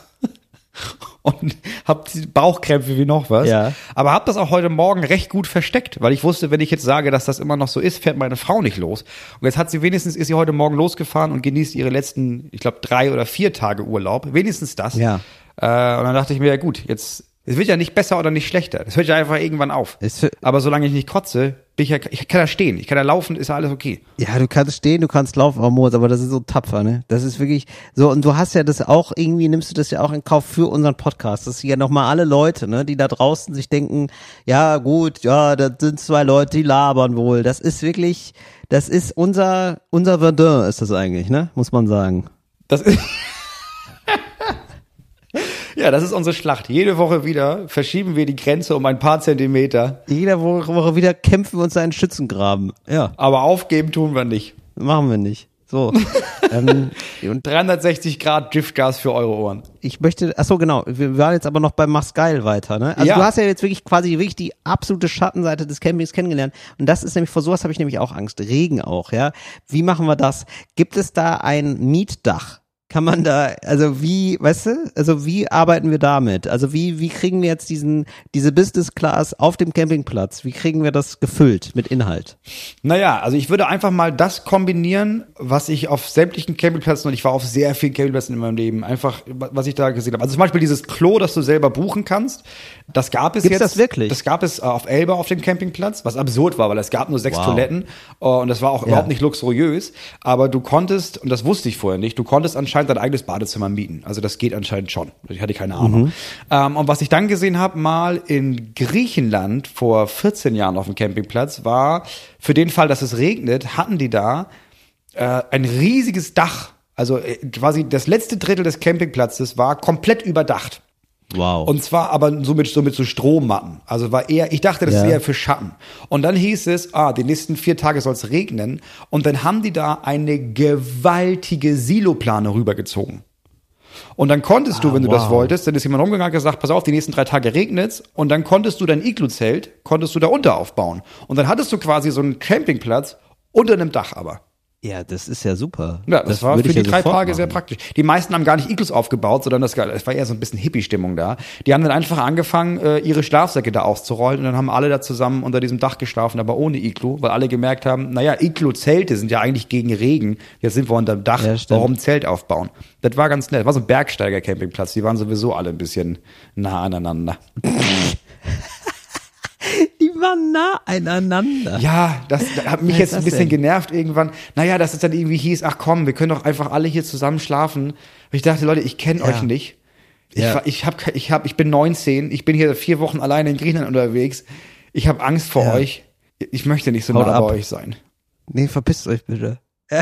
und habe Bauchkrämpfe wie noch was. Ja. Aber habe das auch heute Morgen recht gut versteckt, weil ich wusste, wenn ich jetzt sage, dass das immer noch so ist, fährt meine Frau nicht los. Und jetzt hat sie wenigstens ist sie heute Morgen losgefahren und genießt ihre letzten, ich glaube drei oder vier Tage Urlaub. Wenigstens das. Ja. Äh, und dann dachte ich mir, ja gut, jetzt es wird ja nicht besser oder nicht schlechter. Es hört ja einfach irgendwann auf. Aber solange ich nicht kotze, bin ich ja, ich kann da stehen, ich kann da laufen, ist ja alles okay. Ja, du kannst stehen, du kannst laufen, oh Moritz, aber das ist so tapfer, ne? Das ist wirklich so, und du hast ja das auch, irgendwie nimmst du das ja auch in Kauf für unseren Podcast. Das sind ja nochmal alle Leute, ne, die da draußen sich denken, ja gut, ja, das sind zwei Leute, die labern wohl. Das ist wirklich, das ist unser, unser Verdun ist das eigentlich, ne? Muss man sagen. Das ist ja, das ist unsere Schlacht. Jede Woche wieder verschieben wir die Grenze um ein paar Zentimeter, Jede Woche, wieder kämpfen wir uns einen Schützengraben. Ja, aber aufgeben tun wir nicht. machen wir nicht. So. ähm, und 360 Grad Driftgas für eure Ohren. ich möchte, ach so genau, wir waren jetzt aber noch beim Mach's geil weiter, ne? Also Ja. du hast ja jetzt wirklich quasi wirklich die absolute Schattenseite des Campings kennengelernt und das ist nämlich vor sowas habe ich nämlich auch Angst, Regen auch, ja? Wie machen wir das? Gibt es da ein Mietdach? Kann man da, also wie, weißt du, also wie arbeiten wir damit? Also wie, wie kriegen wir jetzt diesen, diese Business Class auf dem Campingplatz? Wie kriegen wir das gefüllt mit Inhalt? Naja, also ich würde einfach mal das kombinieren, was ich auf sämtlichen Campingplätzen und ich war auf sehr vielen Campingplätzen in meinem Leben, einfach, was ich da gesehen habe. Also zum Beispiel dieses Klo, das du selber buchen kannst, das gab es Gibt's jetzt. das wirklich? Das gab es äh, auf Elba auf dem Campingplatz, was absurd war, weil es gab nur sechs Wow. Toiletten äh, und das war auch überhaupt nicht luxuriös, aber du konntest, und das wusste ich vorher nicht, du konntest anscheinend dein eigenes Badezimmer mieten. Also das geht anscheinend schon. Ich hatte keine Ahnung. Mhm. Ähm, und was ich dann gesehen habe, mal in Griechenland vor 14 Jahren auf dem Campingplatz, war für den Fall, dass es regnet, hatten die da äh, ein riesiges Dach. Also äh, quasi das letzte Drittel des Campingplatzes war komplett überdacht. Wow. Und zwar aber so mit, so mit so Strommatten. Also war eher, ich dachte, das Ja. ist eher für Schatten. Und dann hieß es, ah, die nächsten vier Tage soll es regnen. Und dann haben die da eine gewaltige Siloplane rübergezogen. Und dann konntest du, wenn du das Ah, wow. wolltest, dann ist jemand rumgegangen und gesagt, pass auf, die nächsten drei Tage regnet's. Und dann konntest du dein Iglu-Zelt, konntest du da unter aufbauen. Und dann hattest du quasi so einen Campingplatz unter einem Dach aber. Ja, das ist ja super. Ja, das, war für die ja drei Tage sehr praktisch. Die meisten haben gar nicht Iglus aufgebaut, sondern das, es war eher so ein bisschen Hippie-Stimmung da. Die haben dann einfach angefangen, äh, ihre Schlafsäcke da auszurollen und dann haben alle da zusammen unter diesem Dach geschlafen, aber ohne Iglu, weil alle gemerkt haben, naja, Iglu-Zelte sind ja eigentlich gegen Regen. Jetzt sind wir unter dem Dach, Ja, warum Zelt aufbauen? Das war ganz nett. War so ein Bergsteiger-Campingplatz. Die waren sowieso alle ein bisschen nah aneinander. Waren nah aneinander. Ja, das hat mich jetzt ein bisschen denn? genervt irgendwann. Naja, dass es dann irgendwie hieß, ach komm, wir können doch einfach alle hier zusammen schlafen. Und ich dachte, Leute, ich kenne Ja. euch nicht. Ich, Ja. ich, hab, ich, hab, ich bin 19, ich bin hier vier Wochen alleine in Griechenland unterwegs. Ich habe Angst vor Ja. euch. Ich möchte nicht so Haut nah ab. bei euch sein. Nee, verpisst euch bitte.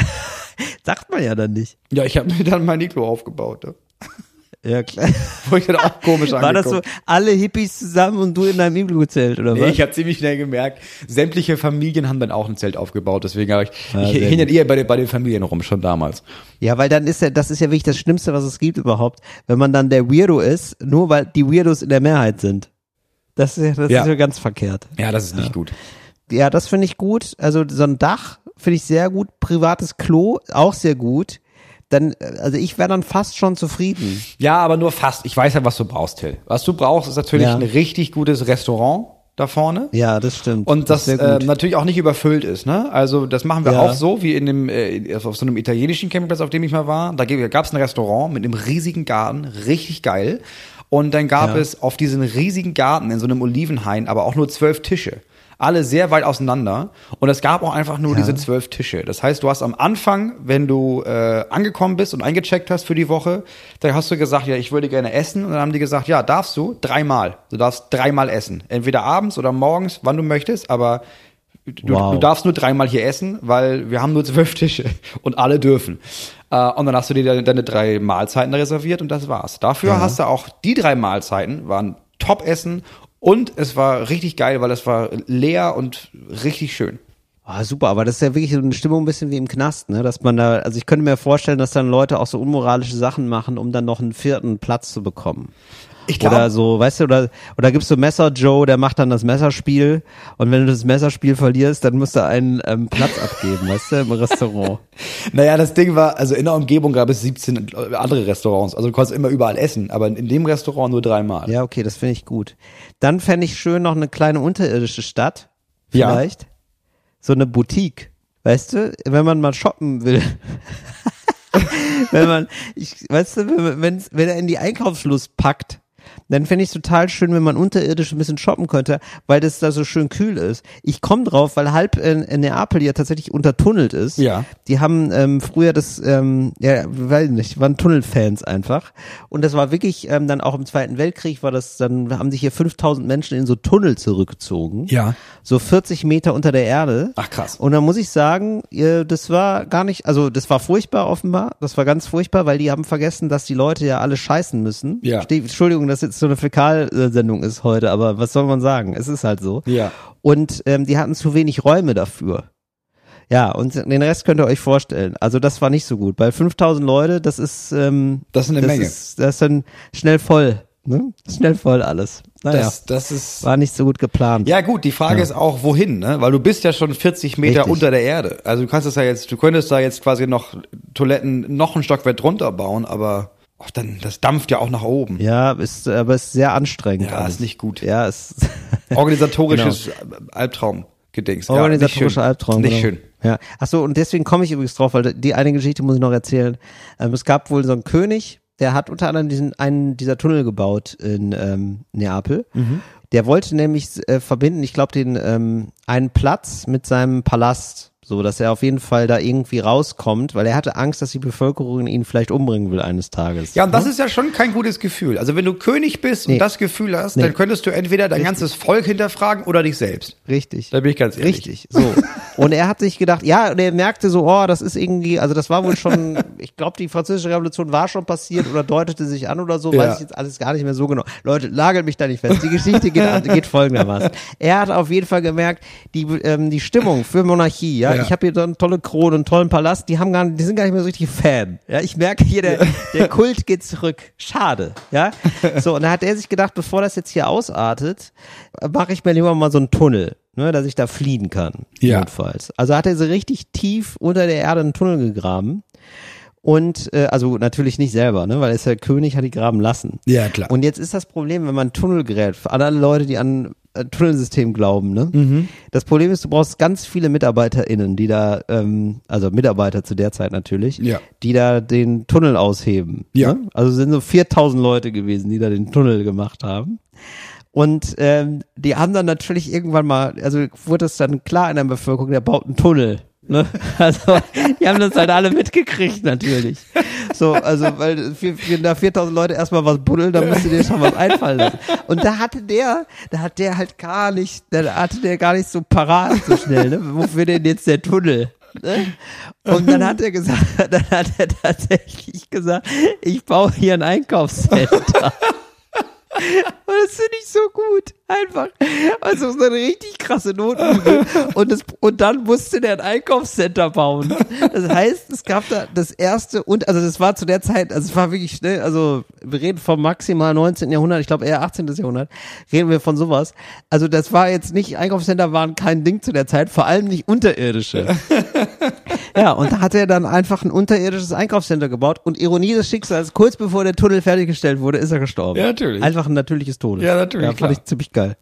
Sagt man ja dann nicht. Ja, ich habe mir dann mein Iglo aufgebaut. Ne? Ja, klar. Wo ich dann auch komisch War das so, alle Hippies zusammen und du in deinem Igloo-Zelt, oder Nee, was? ich habe ziemlich schnell gemerkt, sämtliche Familien haben dann auch ein Zelt aufgebaut. Deswegen habe ich, Ah, ich hing dann eher bei den, bei den Familien rum, schon damals. Ja, weil dann ist ja, das ist ja wirklich das Schlimmste, was es gibt überhaupt, wenn man dann der Weirdo ist, nur weil die Weirdos in der Mehrheit sind. Das ist ja, das Ja. ist ja ganz verkehrt. Ja, das ist nicht gut. Ja, das finde ich gut. Also so ein Dach finde ich sehr gut. Privates Klo auch sehr gut. Dann, also ich wäre dann fast schon zufrieden. Ja, aber nur fast. Ich weiß ja, was du brauchst, Till. Was du brauchst, ist natürlich Ja. ein richtig gutes Restaurant da vorne. Ja, das stimmt. Und das, sehr äh, natürlich auch nicht überfüllt ist, ne? Also das machen wir Ja. auch so, wie in dem äh, auf so einem italienischen Campingplatz, auf dem ich mal war. Da gab es ein Restaurant mit einem riesigen Garten, richtig geil. Und dann gab Ja. es auf diesen riesigen Garten in so einem Olivenhain aber auch nur zwölf Tische. Alle sehr weit auseinander. Und es gab auch einfach nur Ja. diese zwölf Tische. Das heißt, du hast am Anfang, wenn du äh, angekommen bist und eingecheckt hast für die Woche, da hast du gesagt, ja, ich würde gerne essen. Und dann haben die gesagt, ja, darfst du dreimal. Du darfst dreimal essen. Entweder abends oder morgens, wann du möchtest, aber Du, Wow. du darfst nur dreimal hier essen, weil wir haben nur zwölf Tische und alle dürfen. Äh, und dann hast du dir deine, deine drei Mahlzeiten reserviert und das war's. Dafür hast du auch die drei Mahlzeiten, waren Top-Essen und es war richtig geil, weil es war leer und richtig schön. Ah, super, aber das ist ja wirklich so eine Stimmung ein bisschen wie im Knast, ne? Dass man da, also ich könnte mir vorstellen, dass dann Leute auch so unmoralische Sachen machen, um dann noch einen vierten Platz zu bekommen. Ich Oder so, weißt du, oder, oder gibst du Messer Joe, der macht dann das Messerspiel und wenn du das Messerspiel verlierst, dann musst du einen ähm, Platz abgeben, weißt du, im Restaurant. Naja, das Ding war, also in der Umgebung gab es 17 andere Restaurants. Also du konntest immer überall essen, aber in dem Restaurant nur dreimal. Ja, okay, das finde ich gut. Dann fände ich schön noch eine kleine unterirdische Stadt, Ja. vielleicht. So eine Boutique, weißt du, wenn man mal shoppen will. wenn man, ich, weißt du, wenn, wenn er in die Einkaufsschluss packt, dann fände ich es total schön, wenn man unterirdisch ein bisschen shoppen könnte, weil das da so schön kühl ist. Ich komme drauf, weil halb in, in Neapel ja tatsächlich untertunnelt ist. Ja. Die haben ähm, früher das, ähm, ja, weiß nicht, waren Tunnelfans einfach. Und das war wirklich, ähm, dann auch im Zweiten Weltkrieg war das, dann haben sich hier 5000 Menschen in so Tunnel zurückgezogen. Ja. So 40 Meter unter der Erde. Ach, krass. Und dann muss ich sagen, das war gar nicht, also das war furchtbar offenbar. Das war ganz furchtbar, weil die haben vergessen, dass die Leute ja alle scheißen müssen. Ja. Ste- Entschuldigung, dass jetzt so eine Fäkalsendung ist heute, aber was soll man sagen? Es ist halt so. Ja. Und ähm, die hatten zu wenig Räume dafür. Ja, und den Rest könnt ihr euch vorstellen. Also das war nicht so gut. Bei 5000 Leute, das ist ähm, Das ist eine Menge. Ist, das ist dann schnell voll. Ne? Schnell voll alles. Naja, Das, das ist. war nicht so gut geplant. Ja gut, die Frage ist auch, wohin, ne? Weil du bist ja schon 40 Meter Richtig. unter der Erde. Also du kannst es ja jetzt, du könntest da jetzt quasi noch Toiletten noch ein Stockwerk drunter bauen, aber oh, dann, das dampft ja auch nach oben. Ja, ist, aber ist sehr anstrengend. Ja, alles. ist nicht gut. Ja, ist Organisatorisches Albtraum gedings. Genau. organisatorischer Albtraum. Nicht genau. schön. Ja. Ach so, und deswegen komme ich übrigens drauf, weil die eine Geschichte muss ich noch erzählen. Ähm, es gab wohl so einen König, der hat unter anderem diesen einen dieser Tunnel gebaut in ähm, Neapel. Mhm. Der wollte nämlich äh, verbinden, ich glaube, den ähm, einen Platz mit seinem Palast, so dass er auf jeden Fall da irgendwie rauskommt, weil er hatte Angst, dass die Bevölkerung ihn vielleicht umbringen will eines Tages. Ja, und das ist ja schon kein gutes Gefühl. Also wenn du König bist Nee. und das Gefühl hast, Nee. dann könntest du entweder dein ganzes Volk hinterfragen oder dich selbst. Richtig. Da bin ich ganz ehrlich. Richtig, so. Und er hat sich gedacht, ja, und er merkte so, oh, das ist irgendwie, also das war wohl schon, ich glaube, die französische Revolution war schon passiert oder deutete sich an oder so, Ja. weiß ich jetzt alles gar nicht mehr so genau. Leute, lagert mich da nicht fest. Die Geschichte geht, geht folgendermaßen. Er hat auf jeden Fall gemerkt, die, ähm, die Stimmung für Monarchie, ja, Ja. ich habe hier so eine tolle Krone, einen tollen Palast, die haben gar nicht, die sind gar nicht mehr so richtig Fan. Ja, ich merke hier, der, der Kult geht zurück. Schade, ja. So, und da hat er sich gedacht, bevor das jetzt hier ausartet, mache ich mir lieber mal so einen Tunnel, ne, dass ich da fliehen kann. Ja. Notfalls. Also hat er so richtig tief unter der Erde einen Tunnel gegraben. Und äh, also natürlich nicht selber, ne, weil er ist ja König, hat die graben lassen. Ja, klar. Und jetzt ist das Problem, wenn man Tunnel gerät, für alle Leute, die an äh, Tunnelsystem glauben, ne? Mhm. Das Problem ist, du brauchst ganz viele MitarbeiterInnen, die da, ähm, also Mitarbeiter zu der Zeit natürlich, Ja. die da den Tunnel ausheben. Ja. Ne? Also es sind so 4000 Leute gewesen, die da den Tunnel gemacht haben. Und ähm, die haben dann natürlich irgendwann mal, also wurde es dann klar in der Bevölkerung, der baut einen Tunnel. Ne? Also die haben das halt alle mitgekriegt natürlich. So, also weil für da 4000 Leute erstmal was buddeln, dann müsste dir schon was einfallen lassen. Und da hatte der, da hat der halt gar nicht, da hatte der gar nicht so parat so schnell, ne? Wofür denn jetzt der Tunnel? Ne? Und dann hat er gesagt, dann hat er tatsächlich gesagt, ich baue hier ein Einkaufscenter. Das finde ich so gut. Einfach. Also so eine richtig krasse Notenübung. Und, das, und dann musste der ein Einkaufscenter bauen. Das heißt, es gab da das erste und, also das war zu der Zeit, also es war wirklich schnell, also wir reden vom maximal 19. Jahrhundert, ich glaube eher 18. Jahrhundert, reden wir von sowas. Also das war jetzt nicht, Einkaufscenter waren kein Ding zu der Zeit, vor allem nicht unterirdische. Ja, und da hat er dann einfach ein unterirdisches Einkaufscenter gebaut und Ironie des Schicksals, kurz bevor der Tunnel fertiggestellt wurde, ist er gestorben. Ja, natürlich. Einfach ein natürliches Todes. Ja, natürlich, Ja, fand klar. ich ziemlich geil.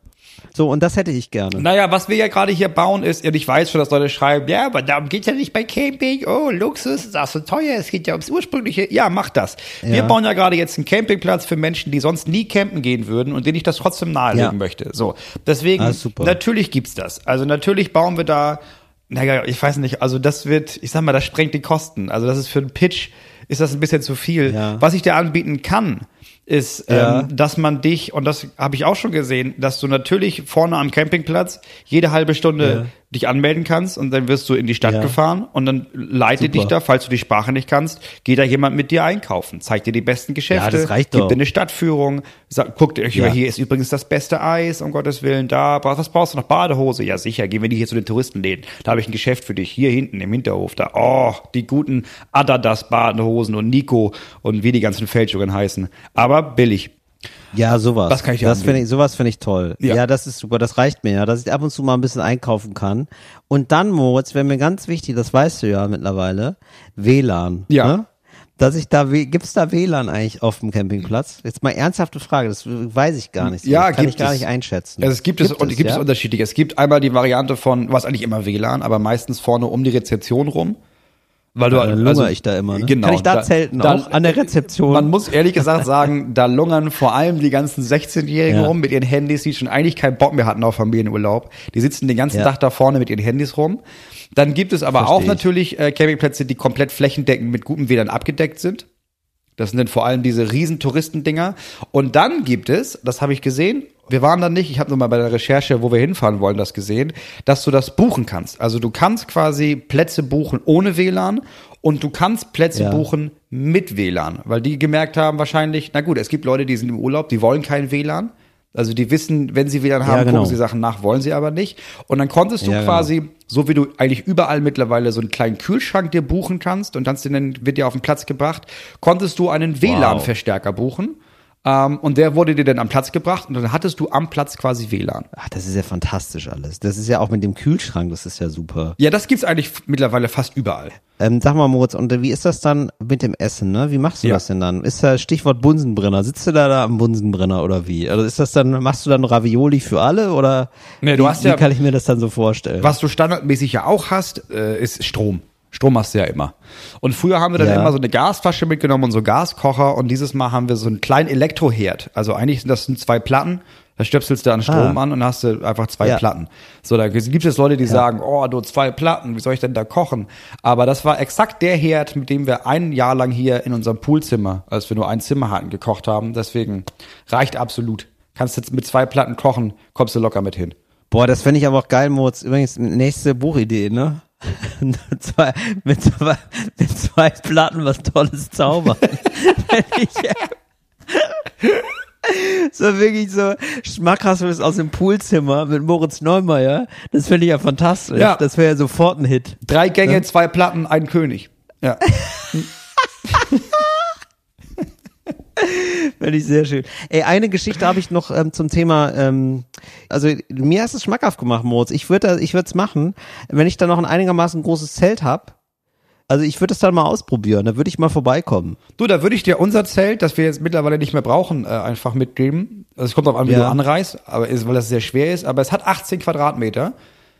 So, und das hätte ich gerne. Naja, was wir ja gerade hier bauen ist, und ich weiß schon, dass Leute schreiben, ja, aber darum geht's ja nicht bei Camping, oh, Luxus, ist auch so teuer, es geht ja ums Ursprüngliche. Ja, mach das. Wir Ja. bauen ja gerade jetzt einen Campingplatz für Menschen, die sonst nie campen gehen würden und denen ich das trotzdem nahelegen Ja. möchte. So, deswegen, Ah, super. natürlich gibt's das. Also natürlich bauen wir da, naja, ich weiß nicht, also das wird, ich sag mal, das sprengt die Kosten. Also das ist für einen Pitch, ist das ein bisschen zu viel. Ja. Was ich dir anbieten kann, ist, Ja. ähm, dass man dich, und das habe ich auch schon gesehen, dass du natürlich vorne am Campingplatz jede halbe Stunde Ja. dich anmelden kannst und dann wirst du in die Stadt Ja. gefahren und dann leitet Super. dich da, falls du die Sprache nicht kannst, geht da jemand mit dir einkaufen, zeigt dir die besten Geschäfte, Ja, das reicht gibt dir eine Stadtführung, sagt, guck dir, Ja. hier ist übrigens das beste Eis, um Gottes Willen, da, was brauchst du noch, Badehose? Ja sicher, gehen wir die hier zu den Touristenläden, da habe ich ein Geschäft für dich, hier hinten im Hinterhof, da, oh, die guten Adidas Badehosen und Nico und wie die ganzen Fälschungen heißen, aber billig. Ja, sowas. Das kann ich das finde ich, sowas finde ich toll. Ja. Ja. das ist super. Das reicht mir ja, dass ich ab und zu mal ein bisschen einkaufen kann. Und dann, Moritz, wäre mir ganz wichtig, das weißt du ja mittlerweile, WLAN. Ja. Ne? Dass ich da, W- gibt's da WLAN eigentlich auf dem Campingplatz? Jetzt mal ernsthafte Frage, das weiß ich gar nicht. Ja, das kann gibt ich gar es. nicht einschätzen. Also es gibt, es, und gibt es ja? unterschiedliche. Es gibt einmal die Variante von, was eigentlich immer WLAN, aber meistens vorne um die Rezeption rum. Weil du, dann lungere ich da immer, ne? Genau. Kann ich da zelten auch? An der Rezeption? Man muss ehrlich gesagt sagen, da lungern vor allem die ganzen 16-Jährigen Ja. rum mit ihren Handys, die schon eigentlich keinen Bock mehr hatten auf Familienurlaub. Die sitzen den ganzen Ja. Tag da vorne mit ihren Handys rum. Dann gibt es aber Versteh auch ich. natürlich äh, Campingplätze, die komplett flächendeckend mit gutem WLAN abgedeckt sind. Das sind dann vor allem diese riesen Touristendinger. Und dann gibt es, das habe ich gesehen, wir waren da nicht, ich habe nur mal bei der Recherche, wo wir hinfahren wollen, das gesehen, dass du das buchen kannst. Also du kannst quasi Plätze buchen ohne WLAN und du kannst Plätze Ja. buchen mit WLAN, weil die gemerkt haben wahrscheinlich, na gut, es gibt Leute, die sind im Urlaub, die wollen kein WLAN. Also die wissen, wenn sie WLAN haben, genau. gucken sie Sachen nach, wollen sie aber nicht. Und dann konntest du Ja, genau. quasi, so wie du eigentlich überall mittlerweile so einen kleinen Kühlschrank dir buchen kannst und dann wird dir auf den Platz gebracht, konntest du einen WLAN-Verstärker buchen. Ähm, und der wurde dir dann am Platz gebracht und dann hattest du am Platz quasi WLAN. Ach, das ist ja fantastisch alles. Das ist ja auch mit dem Kühlschrank, das ist ja super. Ja, das gibt's eigentlich mittlerweile fast überall. Ähm, sag mal, Moritz, und wie ist das dann mit dem Essen, ne? Wie machst du Ja. das denn dann? Ist da Stichwort Bunsenbrenner? Sitzt du da, da am Bunsenbrenner oder wie? Also ist das dann, machst du dann Ravioli für alle oder Nee, du wie, hast ja- wie kann ich mir das dann so vorstellen? Was du standardmäßig ja auch hast, äh, ist Strom. Strom hast du ja immer. Und früher haben wir dann Ja. immer so eine Gasflasche mitgenommen und so Gaskocher und dieses Mal haben wir so einen kleinen Elektroherd. Also eigentlich sind das zwei Platten, da stöpselst du an Strom Ah. an und hast du einfach zwei Ja. Platten. So, da gibt es Leute, die sagen, oh, nur zwei Platten, wie soll ich denn da kochen? Aber das war exakt der Herd, mit dem wir ein Jahr lang hier in unserem Poolzimmer, als wir nur ein Zimmer hatten, gekocht haben. Deswegen reicht absolut. Kannst jetzt mit zwei Platten kochen, kommst du locker mit hin. Boah, das fände ich aber auch geil, Moritz. Übrigens, nächste Buchidee, ne? zwei, mit, zwei, mit zwei Platten was Tolles zaubern. So wirklich so schmackhaftes aus dem Poolzimmer mit Moritz Neumeier. Das finde ich ja fantastisch. Ja. Das wäre ja sofort ein Hit. Drei Gänge, zwei Platten, ein König. Ja. Finde ich sehr schön. Ey, eine Geschichte habe ich noch ähm, zum Thema, ähm, also mir hast es schmackhaft gemacht, Moritz. Ich würde ich würde es machen, wenn ich dann noch ein einigermaßen großes Zelt hab. Also ich würde es dann mal ausprobieren, da würde ich mal vorbeikommen. Du, da würde ich dir unser Zelt, das wir jetzt mittlerweile nicht mehr brauchen, äh, einfach mitgeben. Also es kommt darauf an, wie Ja. du anreist, aber ist, weil das sehr schwer ist. Aber es hat 18 Quadratmeter.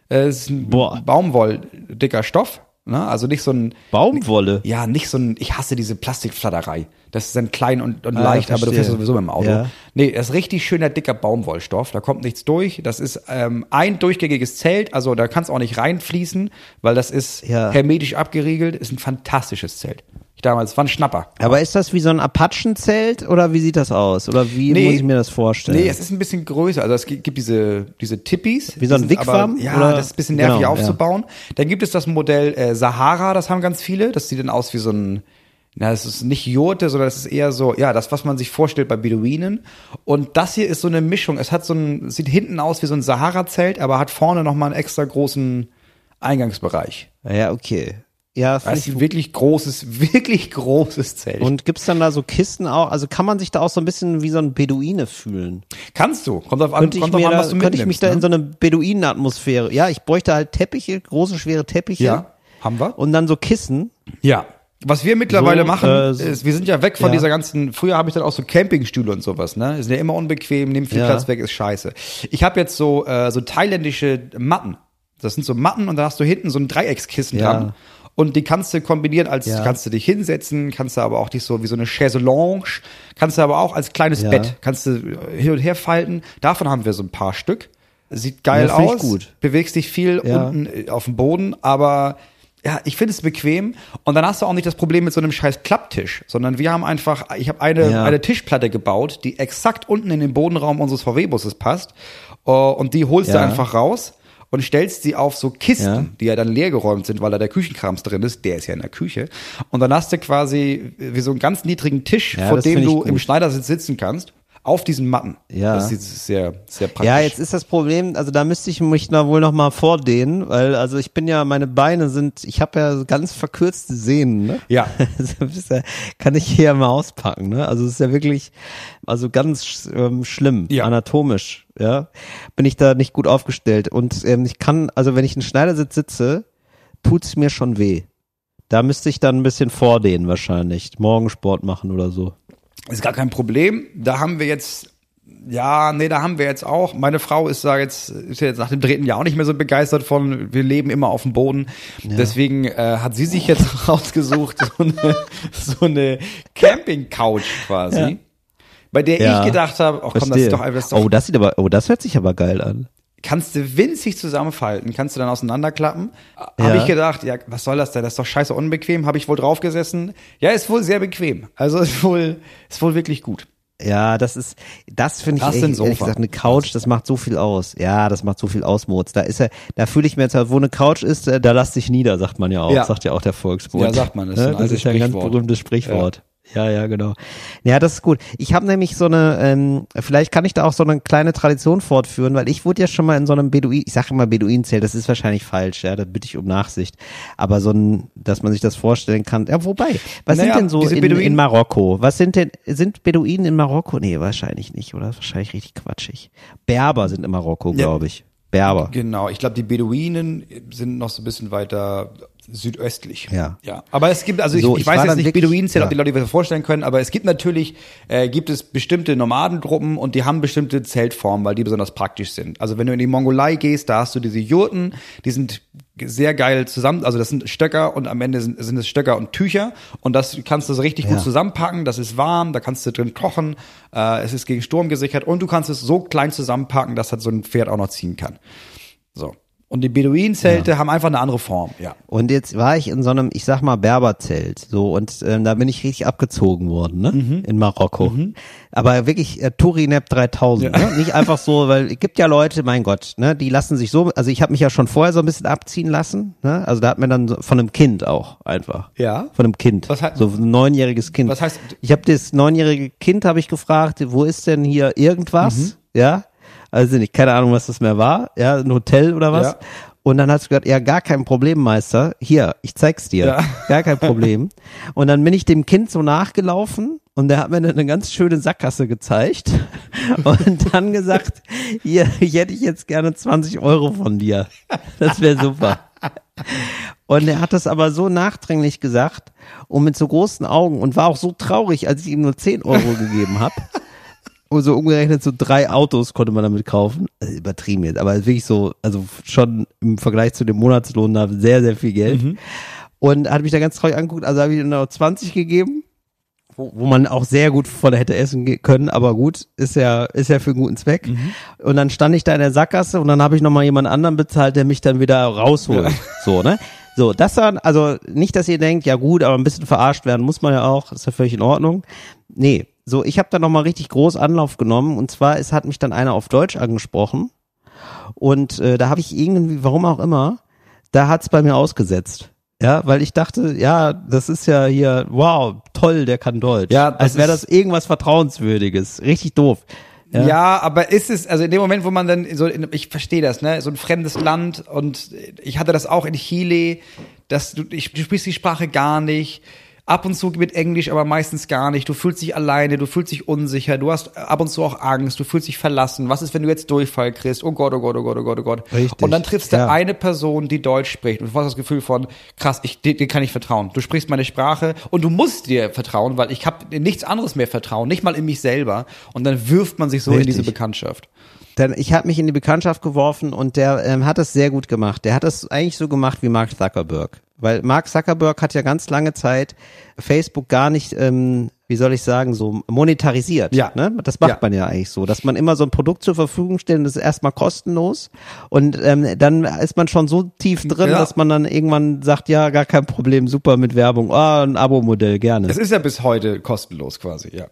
Äh, Es ist ein Boah. Baumwolldicker Stoff. Ne? Also nicht so ein, Baumwolle. ja, nicht so ein, ich hasse diese Plastikflatterei. Das ist dann klein und, und Ah, leicht, aber du fährst sowieso mit dem Auto. Ja. Nee, das ist richtig schöner, dicker Baumwollstoff. Da kommt nichts durch. Das ist ähm, ein durchgängiges Zelt, also da kannst auch nicht reinfließen, weil das ist Ja. hermetisch abgeriegelt. Ist ein fantastisches Zelt. Ich damals, war ein Schnapper. Aber ist das wie so ein Apachenzelt oder wie sieht das aus? Oder wie Nee. muss ich mir das vorstellen? Nee, es ist ein bisschen größer. Also es gibt diese, diese Tippis. Wie so ein Wigwam, Ja, oder? das ist ein bisschen nervig Genau, aufzubauen. Dann gibt es das Modell äh, Sahara, das haben ganz viele. Das sieht dann aus wie so ein, na, das ist nicht Jurte, sondern das ist eher so, ja, das, was man sich vorstellt bei Beduinen. Und das hier ist so eine Mischung. Es hat so ein, sieht hinten aus wie so ein Sahara-Zelt, aber hat vorne nochmal einen extra großen Eingangsbereich. ja, okay. Ja, Das ist ich ein wirklich großes, wirklich großes Zelt. Und gibt's dann da so Kisten auch? Also kann man sich da auch so ein bisschen wie so ein Beduine fühlen? Kannst du. Kommt auf an, Könnte ich, kommt auf mir an da, was du könnte ich mich mitnimmst, da ne? in so eine Beduinenatmosphäre. Ja, ich bräuchte halt Teppiche, große, schwere Teppiche. Ja, haben wir. Und dann so Kissen. Ja. Was wir mittlerweile So, machen, äh, ist, wir sind ja weg von Ja. dieser ganzen, früher habe ich dann auch so Campingstühle und sowas, ne? Ist ja immer unbequem, nimmt viel Ja. Platz weg, ist scheiße. Ich habe jetzt so, äh, so thailändische Matten. Das sind so Matten und da hast du hinten so ein Dreieckskissen Ja. dran. Und die kannst du kombinieren als, Ja. kannst du dich hinsetzen, kannst du aber auch dich so wie so eine Chaiselange, kannst du aber auch als kleines Ja. Bett, kannst du äh, hin und her falten. Davon haben wir so ein paar Stück. Sieht geil aus. gut. Bewegst dich viel unten äh, auf dem Boden, aber ja, ich finde es bequem. Und dann hast du auch nicht das Problem mit so einem scheiß Klapptisch, sondern wir haben einfach, ich habe eine, Ja. eine Tischplatte gebaut, die exakt unten in den Bodenraum unseres VW-Busses passt. Äh, Und die holst du Ja. einfach raus und stellst sie auf so Kisten, Ja. die ja dann leergeräumt sind, weil da der Küchenkrams drin ist. Der ist ja in der Küche. Und dann hast du quasi wie so einen ganz niedrigen Tisch, Ja, vor dem du im gut. Schneidersitz sitzen kannst, auf diesen Matten. Ja. Das ist sehr, sehr praktisch. Ja, jetzt ist das Problem, also da müsste ich mich da wohl noch mal vordehnen, weil also ich bin ja, meine Beine sind, ich habe ja ganz verkürzte Sehnen, ne? Ja, kann ich hier mal auspacken, ne? Also es ist ja wirklich, also ganz ähm, schlimm, Ja. anatomisch, ja. Bin ich da nicht gut aufgestellt und ähm, ich kann, also wenn ich in Schneidersitz sitze, tut's mir schon weh. Da müsste ich dann ein bisschen vordehnen wahrscheinlich, Morgensport machen oder so. Ist gar kein Problem. Da haben wir jetzt, ja, nee, da haben wir jetzt auch. Meine Frau ist da jetzt, ist ja jetzt nach dem dritten Jahr auch nicht mehr so begeistert von, wir leben immer auf dem Boden. Deswegen äh, hat sie sich jetzt rausgesucht, so eine, so eine Camping-Couch quasi. Ja. Bei der Ja, ich gedacht habe, oh komm, das Verstehe. ist doch einfach, das ist doch, oh, das sieht aber, oh, das hört sich aber geil an. Kannst du winzig zusammenfalten, kannst du dann auseinanderklappen. Ja. Habe ich gedacht, ja, was soll das denn? Das ist doch scheiße unbequem. Habe ich wohl draufgesessen. Ja, ist wohl sehr bequem. Also ist wohl, ist wohl wirklich gut. Ja, das ist, das finde ich ehrlich, ehrlich gesagt, eine Couch, das macht so viel aus. Ja, das macht so viel aus, Moritz. Da ist er, da fühle ich mir jetzt, halt, wo eine Couch ist, äh, da lass dich nieder, sagt man ja auch, Ja. sagt ja auch der Volksmund. Ja, sagt man, das ist ein das ist ja ein ganz berühmtes Sprichwort. Ja, ja, genau. Ja, das ist gut. Ich habe nämlich so eine, ähm, vielleicht kann ich da auch so eine kleine Tradition fortführen, weil ich wurde ja schon mal in so einem Beduin, ich sage immer Beduinenzelt, das ist wahrscheinlich falsch, ja, da bitte ich um Nachsicht. Aber so ein, dass man sich das vorstellen kann. Ja, wobei, was Naja, sind denn so in, Beduinen- in Marokko? Was sind denn, sind Beduinen in Marokko? Nee, wahrscheinlich nicht, oder? Wahrscheinlich richtig quatschig. Berber sind in Marokko, Ja. glaube ich. Berber. Genau, ich glaube, die Beduinen sind noch so ein bisschen weiter südöstlich. Ja. Ja. Aber es gibt, also ich, So, ich, ich weiß jetzt nicht Beduinenzelt, ob ja. die Leute sich das vorstellen können, aber es gibt natürlich, äh, gibt es bestimmte Nomadengruppen und die haben bestimmte Zeltformen, weil die besonders praktisch sind. Also wenn du in die Mongolei gehst, da hast du diese Jurten, die sind sehr geil zusammen, also das sind Stöcker und am Ende sind, sind es Stöcker und Tücher und das kannst du so richtig Ja. gut zusammenpacken, das ist warm, da kannst du drin kochen, äh, es ist gegen Sturm gesichert und du kannst es so klein zusammenpacken, dass halt so ein Pferd auch noch ziehen kann. So. Und die Beduinenzelte haben einfach eine andere Form, ja. Und jetzt war ich in so einem, ich sag mal, Berberzelt, so, und ähm, da bin ich richtig abgezogen worden, ne? Mhm. In Marokko. Aber wirklich äh, Turinep 3000, ne? Nicht einfach so, weil es gibt ja Leute, mein Gott, ne? Die lassen sich so, also ich habe mich ja schon vorher so ein bisschen abziehen lassen, ne? Also da hat man dann so, von einem Kind auch einfach. Ja. Von einem Kind. Was heißt- so ein neunjähriges Kind. Was heißt- Ich habe das neunjährige Kind, habe ich gefragt, wo ist denn hier irgendwas? Mhm. Ja. Also nicht, keine Ahnung, was das mehr war. Ja, ein Hotel oder was? Ja. Und dann hat sie gesagt, ja, gar kein Problem, Meister. Hier, ich zeig's dir. Ja. Gar kein Problem. Und dann bin ich dem Kind so nachgelaufen und der hat mir eine ganz schöne Sackgasse gezeigt und dann gesagt, hier, ich hätte ich jetzt gerne 20 Euro von dir. Das wäre super. Und er hat das aber so nachdringlich gesagt und mit so großen Augen und war auch so traurig, als ich ihm nur 10 Euro gegeben habe. Und so umgerechnet so drei Autos konnte man damit kaufen. Also übertrieben jetzt, aber wirklich so, also schon im Vergleich zu dem Monatslohn da sehr, sehr viel Geld. Und hat mich da ganz traurig angeguckt, also habe ich ihm noch 20 gegeben, wo, wo man auch sehr gut von hätte essen können, aber gut, ist ja, ist ja für einen guten Zweck. Und dann stand ich da in der Sackgasse und dann habe ich nochmal jemand anderen bezahlt, der mich dann wieder rausholt. Ja. So, ne? So, das dann, also nicht, dass ihr denkt, ja gut, aber ein bisschen verarscht werden muss man ja auch, ist ja völlig in Ordnung. Nee, so, ich habe da nochmal richtig groß Anlauf genommen und zwar, es hat mich dann einer auf Deutsch angesprochen und äh, da habe ich irgendwie, warum auch immer, da hat's bei mir ausgesetzt. Ja, weil ich dachte, ja, das ist ja hier, wow, toll, der kann Deutsch. Ja, als wäre das irgendwas Vertrauenswürdiges. Richtig doof. Ja. aber ist es, also in dem Moment, wo man dann so, ich verstehe das, ne, so ein fremdes Land und ich hatte das auch in Chile, dass du, ich, du sprichst die Sprache gar nicht, ab und zu mit Englisch, aber meistens gar nicht. Du fühlst dich alleine, du fühlst dich unsicher, du hast ab und zu auch Angst, du fühlst dich verlassen. Was ist, wenn du jetzt Durchfall kriegst? Oh Gott, oh Gott, oh Gott, oh Gott, oh Gott. Richtig, Und dann triffst du ja. eine Person, die Deutsch spricht und du hast das Gefühl von, krass, ich, dir, dir kann ich vertrauen. Du sprichst meine Sprache und du musst dir vertrauen, weil ich habe in nichts anderes mehr vertrauen, nicht mal in mich selber. Und dann wirft man sich so in Richtig. diese Bekanntschaft. Denn ich habe mich in die Bekanntschaft geworfen und der ähm, hat es sehr gut gemacht. Der hat es eigentlich so gemacht wie Mark Zuckerberg. Weil Mark Zuckerberg hat ja ganz lange Zeit Facebook gar nicht, ähm, wie soll ich sagen, so monetarisiert. Ja. Ne? Das macht Ja. man ja eigentlich so, dass man immer so ein Produkt zur Verfügung stellt und das ist erstmal kostenlos. Und ähm, dann ist man schon so tief drin, Ja. dass man dann irgendwann sagt, ja, gar kein Problem, super mit Werbung, oh, ein Abo-Modell, gerne. Es ist ja bis heute kostenlos quasi, ja.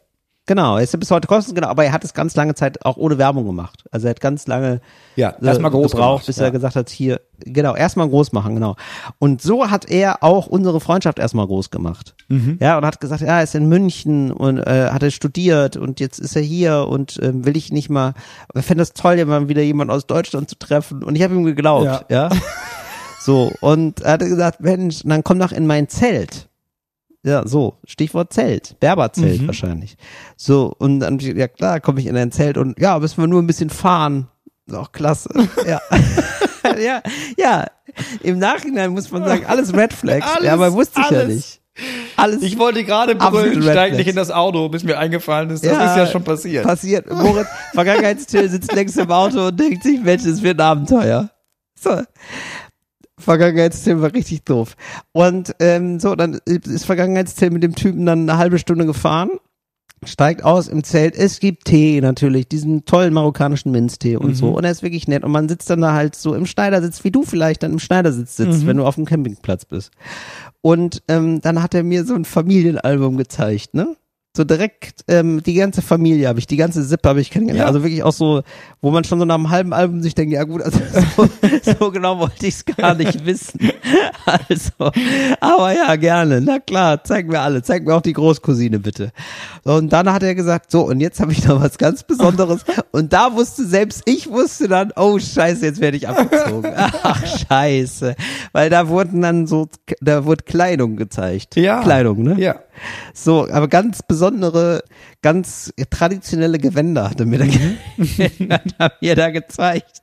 Genau, er ist ja bis heute kostenlos, genau, aber er hat es ganz lange Zeit auch ohne Werbung gemacht. Also er hat ganz lange Ja, äh, erstmal groß gebraucht, gemacht, bis ja. er gesagt hat, hier, genau, erstmal groß machen, genau. Und so hat er auch unsere Freundschaft erstmal groß gemacht. Mhm. Ja, und hat gesagt, ja, er ist in München und äh, hat er studiert und jetzt ist er hier und ähm, will ich nicht mal, er fände es toll, mal wieder jemand aus Deutschland zu treffen. Und ich habe ihm geglaubt, Ja. ja. So, und er hatte gesagt, Mensch, dann komm doch in mein Zelt. Ja, so, Stichwort Zelt, Berberzelt Mhm. wahrscheinlich. So, und dann, ja klar, komme ich in ein Zelt und ja, müssen wir nur ein bisschen fahren. Ist Auch klasse. Ja. ja, ja. Im Nachhinein muss man sagen, alles Red Flags. Alles, ja, aber wusste ich ja nicht. Alles Ich wollte gerade brüllen, steig nicht in das Auto, bis mir eingefallen ist. Das ist ja schon passiert. Passiert. Moritz, Vergangenheitstill sitzt längst im Auto und denkt sich, Mensch, das wird ein Abenteuer. So. Vergangenheitstill war richtig doof. Und ähm, so, dann ist Vergangenheitstill mit dem Typen dann eine halbe Stunde gefahren, steigt aus im Zelt. Es gibt Tee natürlich, diesen tollen marokkanischen Minztee und so. Und er ist wirklich nett. Und man sitzt dann da halt so im Schneidersitz, wie du vielleicht dann im Schneidersitz sitzt, wenn du auf dem Campingplatz bist. Und ähm, dann hat er mir so ein Familienalbum gezeigt, ne? So direkt ähm, die ganze Familie habe ich, die ganze Sippe habe ich kennengelernt. Ja. Also wirklich auch so, wo man schon so nach einem halben Album sich denkt, ja gut, also so, so genau wollte ich es gar nicht wissen. Also, aber ja, gerne. Na klar, zeig mir alle, zeig mir auch die Großcousine bitte. Und dann hat er gesagt, so, und jetzt habe ich noch was ganz Besonderes. Und da wusste selbst ich wusste dann, oh scheiße, jetzt werde ich abgezogen. Ach scheiße. Weil da wurden dann so, da wurde Kleidung gezeigt. Ja. Kleidung, ne? Ja. So, aber ganz besondere, ganz traditionelle Gewänder hat er mir da, ge- hat er mir da gezeigt.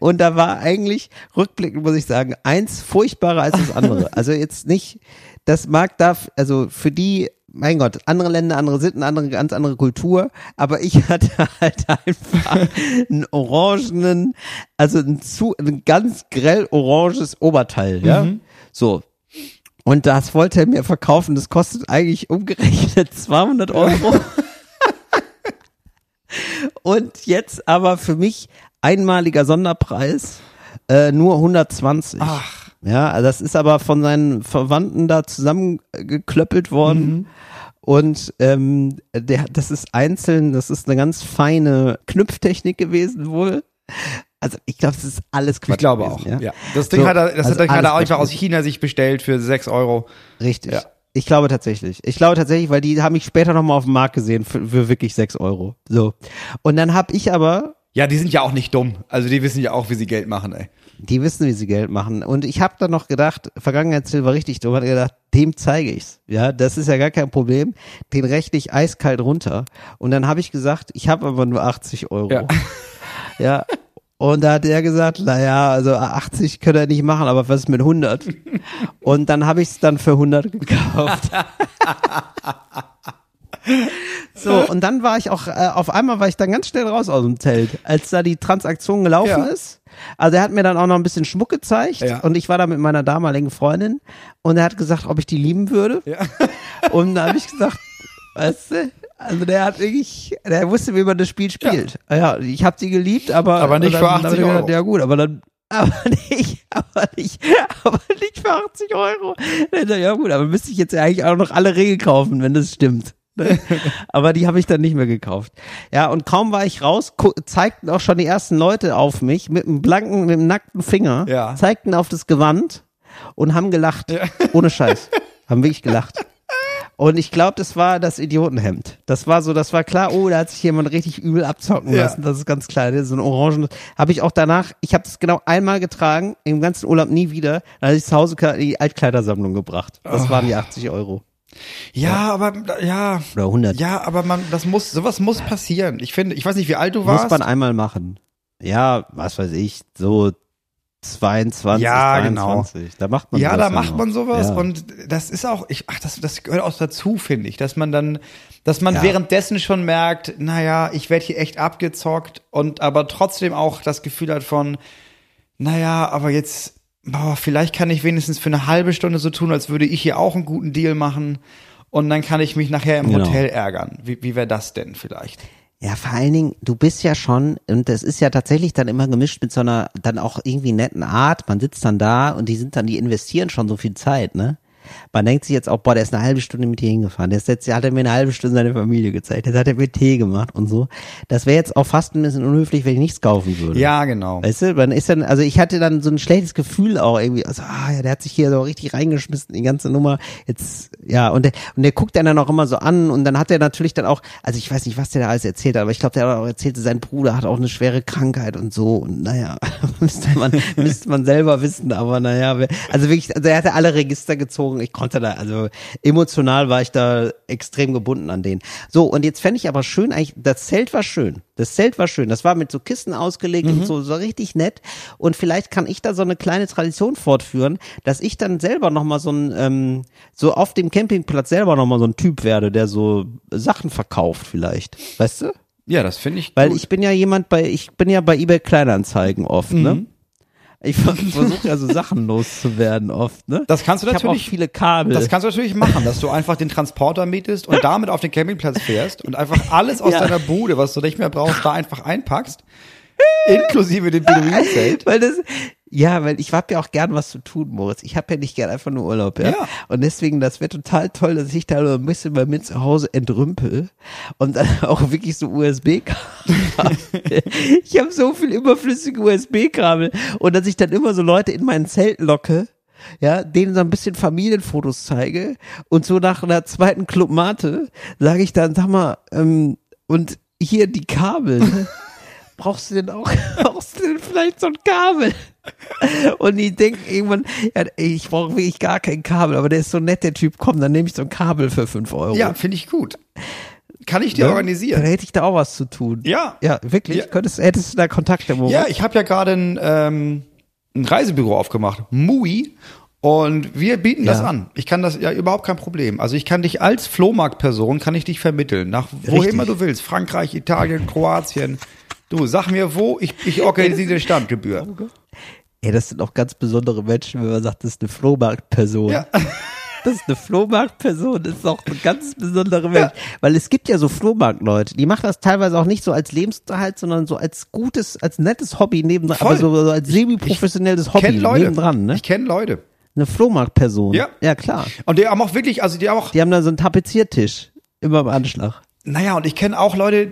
Und da war eigentlich, rückblickend muss ich sagen, eins furchtbarer als das andere. Also jetzt nicht, das mag da, also für die, mein Gott, andere Länder, andere Sitten, andere, ganz andere Kultur, aber ich hatte halt einfach einen orangenen, also ein, zu, ein ganz grell oranges Oberteil, ja. So, und das wollte er mir verkaufen. Das kostet eigentlich umgerechnet 200 Euro. Und jetzt aber für mich einmaliger Sonderpreis äh, nur 120. Ach. Ja, das ist aber von seinen Verwandten da zusammengeklöppelt worden. Und ähm, der, das ist einzeln, das ist eine ganz feine Knüpftechnik gewesen wohl. Also ich glaube, das ist alles Quatsch. Ich glaube gewesen, auch. Ja. Das Ding So, hat er, das also hat er gerade einfach aus China sich bestellt für 6 Euro. Richtig. Ja. Ich glaube tatsächlich. Ich glaube tatsächlich, weil die haben mich später nochmal auf dem Markt gesehen für, für wirklich sechs Euro. So. Und dann habe ich aber, Ja, die sind ja auch nicht dumm. Also die wissen ja auch, wie sie Geld machen, ey. die wissen, wie sie Geld machen. Und ich habe dann noch gedacht, Vergangenheitsziel war richtig dumm, hat gedacht, dem zeige ich's. Ja, das ist ja gar kein Problem. Den rechne ich eiskalt runter. Und dann habe ich gesagt, ich habe aber nur 80 Euro. Ja. ja. Und da hat er gesagt, naja, also 80 könnte er nicht machen, aber was ist mit 100? Und dann habe ich es dann für 100 gekauft. So, und dann war ich auch, äh, auf einmal war ich dann ganz schnell raus aus dem Zelt, als da die Transaktion gelaufen Ja. ist. Also er hat mir dann auch noch ein bisschen Schmuck gezeigt Ja. und ich war da mit meiner damaligen Freundin und er hat gesagt, ob ich die lieben würde. Ja. Und da habe ich gesagt, weißt du, also der hat wirklich, der wusste, wie man das Spiel spielt. Ja, ich habe sie geliebt, aber Aber nicht dann, für dann hab 80 ich gedacht, Euro. Ja gut, aber dann aber nicht, aber nicht, aber nicht für 80 Euro. Ja gut, aber müsste ich jetzt ja eigentlich auch noch alle Regeln kaufen, wenn das stimmt. Ne? aber die habe ich dann nicht mehr gekauft. Ja, und kaum war ich raus, zeigten auch schon die ersten Leute auf mich mit einem blanken, mit einem nackten Finger, Ja. zeigten auf das Gewand und haben gelacht. Ohne Scheiß. haben wirklich gelacht. Und ich glaube, das war das Idiotenhemd. Das war so, das war klar, oh, da hat sich jemand richtig übel abzocken Ja. lassen. Das ist ganz klar. Das ist so ein orangen. Habe ich auch danach, ich habe das genau einmal getragen, im ganzen Urlaub nie wieder. Dann habe ich zu Hause in die Altkleidersammlung gebracht. Das Oh. waren die 80 Euro. Ja, aber ja. Oder 100. Ja, aber man, das muss, sowas muss passieren. Ich finde, ich weiß nicht, wie alt du warst. Muss man einmal machen. Ja, was weiß ich, so 22, Ja, genau. 23. Da macht man ja, da macht man sowas Ja. und das ist auch, ich, ach, das, das gehört auch dazu, finde ich, dass man dann, dass man Ja. währenddessen schon merkt, naja, ich werde hier echt abgezockt und aber trotzdem auch das Gefühl hat von, naja, aber jetzt, boah, vielleicht kann ich wenigstens für eine halbe Stunde so tun, als würde ich hier auch einen guten Deal machen und dann kann ich mich nachher im Genau. Hotel ärgern. Wie, wie wäre das denn vielleicht? Ja, vor allen Dingen, du bist ja schon, und das ist ja tatsächlich dann immer gemischt mit so einer, dann auch irgendwie netten Art. Man sitzt dann da und die sind dann, die investieren schon so viel Zeit, ne? Man denkt sich jetzt auch, boah, der ist eine halbe Stunde mit dir hingefahren. Der ist jetzt, der hat er mir eine halbe Stunde seine Familie gezeigt. Jetzt hat er mir Tee gemacht und so. Das wäre jetzt auch fast ein bisschen unhöflich, wenn ich nichts kaufen würde. Ja, genau. Weißt du, man ist dann, also ich hatte dann so ein schlechtes Gefühl auch irgendwie, also, ah, ja, der hat sich hier so richtig reingeschmissen, die ganze Nummer. Jetzt, ja, und der, und der guckt einen dann auch immer so an und dann hat er natürlich dann auch, also ich weiß nicht, was der da alles erzählt hat, aber ich glaube, der hat auch erzählt, sein Bruder hat auch eine schwere Krankheit und so und naja, müsste man, müsste man selber wissen, aber naja, also wirklich, also er hatte alle Register gezogen, ich konnte da, also emotional war ich da extrem gebunden an den. So, und jetzt fände ich aber schön, eigentlich, das Zelt war schön. Das Zelt war schön. Das war mit so Kissen ausgelegt und so, so richtig nett. Und vielleicht kann ich da so eine kleine Tradition fortführen, dass ich dann selber nochmal so ein, ähm, so auf dem Campingplatz selber nochmal so ein Typ werde, der so Sachen verkauft vielleicht. Weißt du? Ja, das finde ich Weil gut. ich bin ja jemand bei, ich bin ja bei eBay Kleinanzeigen oft, Mhm. ne? Ich versuche ja so Sachen loszuwerden oft, ne? Das kannst du ich habe auch natürlich- viele Kabel. Das kannst du natürlich machen, dass du einfach den Transporter mietest und damit auf den Campingplatz fährst und einfach alles aus Ja. deiner Bude, was du nicht mehr brauchst, da einfach einpackst. Inklusive dem Beduinenzelt. Weil das, ja, weil ich hab ja auch gern was zu tun, Moritz. Ich habe ja nicht gern einfach nur Urlaub, ja. Ja. Und deswegen, das wäre total toll, dass ich da so ein bisschen bei mir zu Hause entrümpel und dann auch wirklich so USB-Kabel. ich habe so viel überflüssige USB-Kabel und dass ich dann immer so Leute in mein Zelt locke. Ja, denen so ein bisschen Familienfotos zeige und so nach einer zweiten Club Mate sage ich dann, sag mal, ähm, und hier die Kabel. brauchst du denn auch, brauchst du denn vielleicht so ein Kabel? Und die denken irgendwann, ja, ich brauche wirklich gar kein Kabel, aber der ist so nett, der Typ, komm, dann nehme ich so ein Kabel für fünf Euro. Ja, finde ich gut. Kann ich dir Ne? organisieren. Dann hätte ich da auch was zu tun. Ja. Ja, wirklich? Ja. Könntest, hättest du da Kontakte, Moritz? Ja, ich habe ja gerade ein, ähm, ein Reisebüro aufgemacht, MUI, und wir bieten das Ja. an. Ich kann das ja überhaupt kein Problem. Also ich kann dich als Flohmarktperson kann ich dich vermitteln nach wo Richtig. immer du willst, Frankreich, Italien, Kroatien. Du sag mir wo, ich, ich organisiere die Standgebühr. Ey, das sind auch ganz besondere Menschen, wenn man sagt, das ist eine Flohmarktperson. Ja. Das ist eine Flohmarktperson, das ist auch ein ganz besonderer Mensch. Weil es gibt ja so Flohmarktleute, die machen das teilweise auch nicht so als Lebensunterhalt, sondern so als gutes, als nettes Hobby nebendran, Voll. aber so, so als semi-professionelles Hobby Leute. nebendran, ne? Ich kenne Leute. Eine Flohmarktperson. Ja. Ja, klar. Und die haben auch wirklich, also die haben auch Die haben da so einen Tapeziertisch. Immer im Anschlag. Naja, und ich kenne auch Leute,